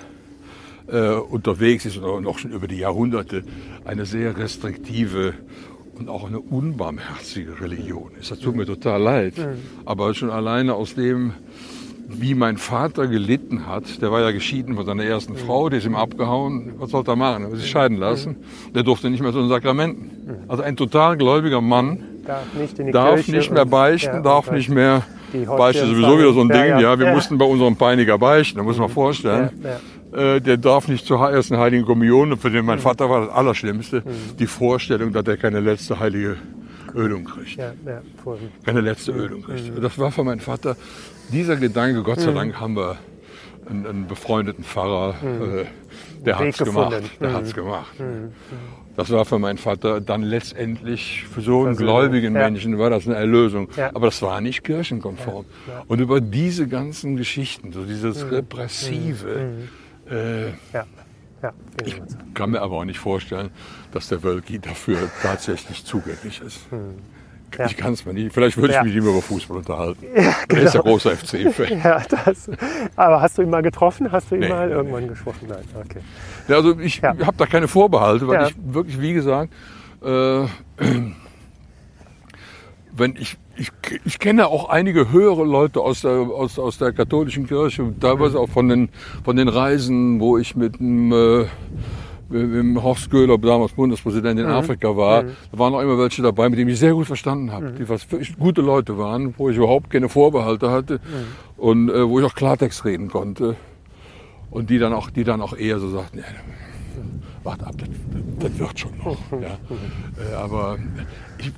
äh, unterwegs ist oder noch schon über die Jahrhunderte, eine sehr restriktive und auch eine unbarmherzige Religion ist. Das tut mir total leid. Aber schon alleine aus dem, wie mein Vater gelitten hat, der war ja geschieden von seiner ersten Frau, die ist ihm abgehauen. Was sollte er machen? Er muss sich scheiden lassen. Der durfte nicht mehr zu den Sakramenten. Also ein total gläubiger Mann Darf nicht darf nicht mehr und- beichten, ja, darf und- nicht mehr beichten. Sowieso wieder so ein. Ding. Ja, Ja, wir Ja. mussten bei unserem Peiniger beichten. Da muss man vorstellen. Äh, der darf nicht zur ersten Heiligen Kommunion. Und für den Mhm. mein Vater war das Allerschlimmste. Die Vorstellung, dass er keine letzte heilige Ölung kriegt. Ja, ja. Keine letzte Ölung kriegt. Das war für meinen Vater dieser Gedanke. Gott Mhm. sei Dank haben wir einen, einen befreundeten Pfarrer. Äh, der Weg hat's gemacht. Der Mhm. hat's gemacht. Das war für meinen Vater dann letztendlich, für so einen gläubigen ja. Menschen war das eine Erlösung. Ja. Aber das war nicht kirchenkonform. Und über diese ganzen Geschichten, so dieses Mhm. Repressive, äh, Ja, ja. bin ich kann mir aber auch nicht vorstellen, dass der Wölki dafür tatsächlich zugänglich ist. Ja. Ich kann es mir nicht. Vielleicht würde ich Ja. mich lieber über Fußball unterhalten. (laughs) Er ist ja großer FC-Fan. (laughs) Ja, das. Aber hast du ihn mal getroffen? Hast du ihn Nee, mal nee, irgendwann gesprochen? Nein, okay. Ja, also ich Ja. habe da keine Vorbehalte, weil Ja. ich wirklich, wie gesagt, äh, (clears throat) wenn ich, ich, ich kenne auch einige höhere Leute aus der, aus, aus der katholischen Kirche, teilweise auch von den, von den Reisen, wo ich mit dem, äh, dem Horst Köhler, damals Bundespräsident in Afrika war. Da waren auch immer welche dabei, mit denen ich sehr gut verstanden habe, die was wirklich gute Leute waren, wo ich überhaupt keine Vorbehalte hatte und äh, wo ich auch Klartext reden konnte. Und die dann auch, die dann auch eher so sagten, ja, wart ab, das, das wird schon noch. Ja. Äh, aber ich,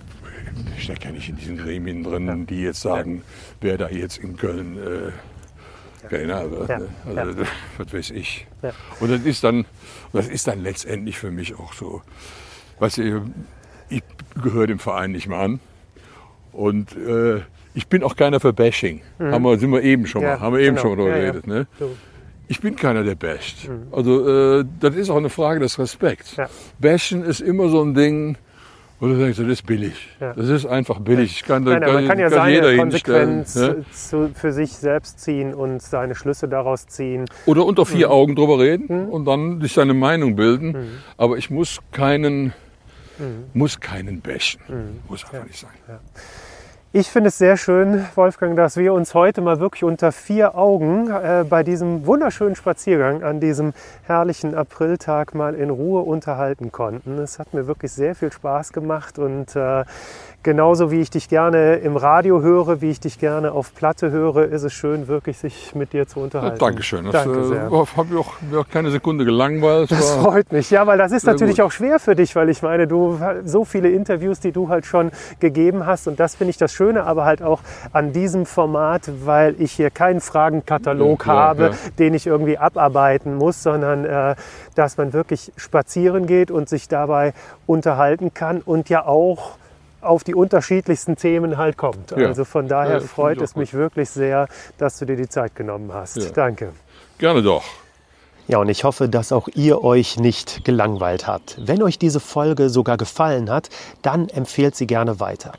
ich stecke ja nicht in diesen Gremien drin, die jetzt sagen, wer da jetzt in Köln äh, Wird. Ja. Ne? Also, (laughs) was weiß ich. Ja. Und das ist dann, das ist dann letztendlich für mich auch so. Weißt du, ich gehöre dem Verein nicht mehr an. Und äh, ich bin auch keiner für Bashing. Haben wir, sind wir eben schon mal, Mhm. Ja, haben wir eben genau. schon mal drüber Ja, ja. geredet. Ne? So. Ich bin keiner, der basht. Also äh, das ist auch eine Frage des Respekts. Ja. Bashen ist immer so ein Ding, wo du denkst, das ist billig. Ja. Das ist einfach billig. Ich kann, Nein, kann, man kann ja jeder seine. Konsequenz Ne? zu, für sich selbst ziehen und seine Schlüsse daraus ziehen. Oder unter vier Mhm. Augen drüber reden und dann sich seine Meinung bilden. Aber ich muss keinen, Mhm. muss keinen bashen. Muss einfach nicht sein. Ich finde es sehr schön, Wolfgang, dass wir uns heute mal wirklich unter vier Augen äh, bei diesem wunderschönen Spaziergang an diesem herrlichen Apriltag mal in Ruhe unterhalten konnten. Es hat mir wirklich sehr viel Spaß gemacht und äh, genauso wie ich dich gerne im Radio höre, wie ich dich gerne auf Platte höre, ist es schön, wirklich sich mit dir zu Ja, unterhalten. Dankeschön. Das Danke sehr. äh, habe ich auch, mir auch keine Sekunde gelangweilt. Das freut mich. Ja, weil das ist natürlich gut. auch schwer für dich, weil ich meine, du so viele Interviews, die du halt schon gegeben hast und das finde ich das Schöne, aber halt auch an diesem Format, weil ich hier keinen Fragenkatalog Ja, habe, ja. den ich irgendwie abarbeiten muss, sondern äh, dass man wirklich spazieren geht und sich dabei unterhalten kann und ja auch auf die unterschiedlichsten Themen halt kommt. Ja. Also von daher Ja, freut es mich wirklich sehr, dass du dir die Zeit genommen hast. Ja. Danke. Gerne doch. Ja, und ich hoffe, dass auch ihr euch nicht gelangweilt habt. Wenn euch diese Folge sogar gefallen hat, dann empfehlt sie gerne weiter.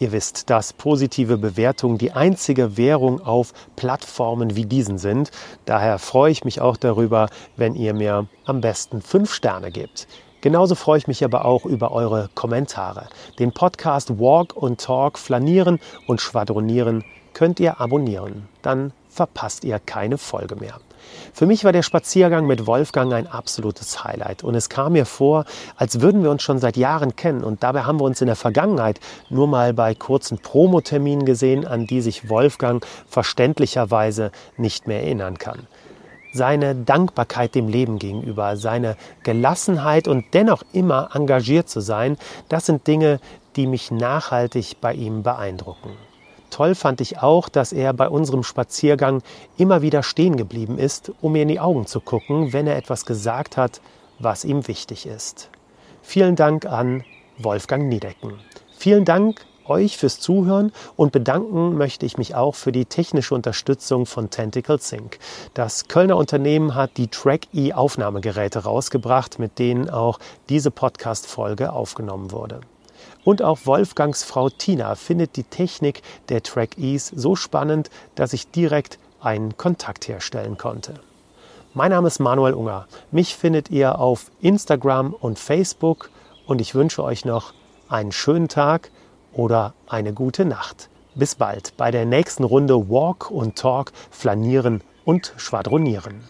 Ihr wisst, dass positive Bewertungen die einzige Währung auf Plattformen wie diesen sind. Daher freue ich mich auch darüber, wenn ihr mir am besten fünf Sterne gebt. Genauso freue ich mich aber auch über eure Kommentare. Den Podcast Walk und Talk flanieren und schwadronieren könnt ihr abonnieren. Dann verpasst ihr keine Folge mehr. Für mich war der Spaziergang mit Wolfgang ein absolutes Highlight und es kam mir vor, als würden wir uns schon seit Jahren kennen und dabei haben wir uns in der Vergangenheit nur mal bei kurzen Promoterminen gesehen, an die sich Wolfgang verständlicherweise nicht mehr erinnern kann. Seine Dankbarkeit dem Leben gegenüber, seine Gelassenheit und dennoch immer engagiert zu sein, das sind Dinge, die mich nachhaltig bei ihm beeindrucken. Toll fand ich auch, dass er bei unserem Spaziergang immer wieder stehen geblieben ist, um mir in die Augen zu gucken, wenn er etwas gesagt hat, was ihm wichtig ist. Vielen Dank an Wolfgang Niedecken. Vielen Dank euch fürs Zuhören und bedanken möchte ich mich auch für die technische Unterstützung von Tentacle Sync. Das Kölner Unternehmen hat die Track-E Aufnahmegeräte rausgebracht, mit denen auch diese Podcast-Folge aufgenommen wurde. Und auch Wolfgangs Frau Tina findet die Technik der Track-E's so spannend, dass ich direkt einen Kontakt herstellen konnte. Mein Name ist Manuel Unger. Mich findet ihr auf Instagram und Facebook und ich wünsche euch noch einen schönen Tag oder eine gute Nacht. Bis bald bei der nächsten Runde Walk und Talk, Flanieren und Schwadronieren.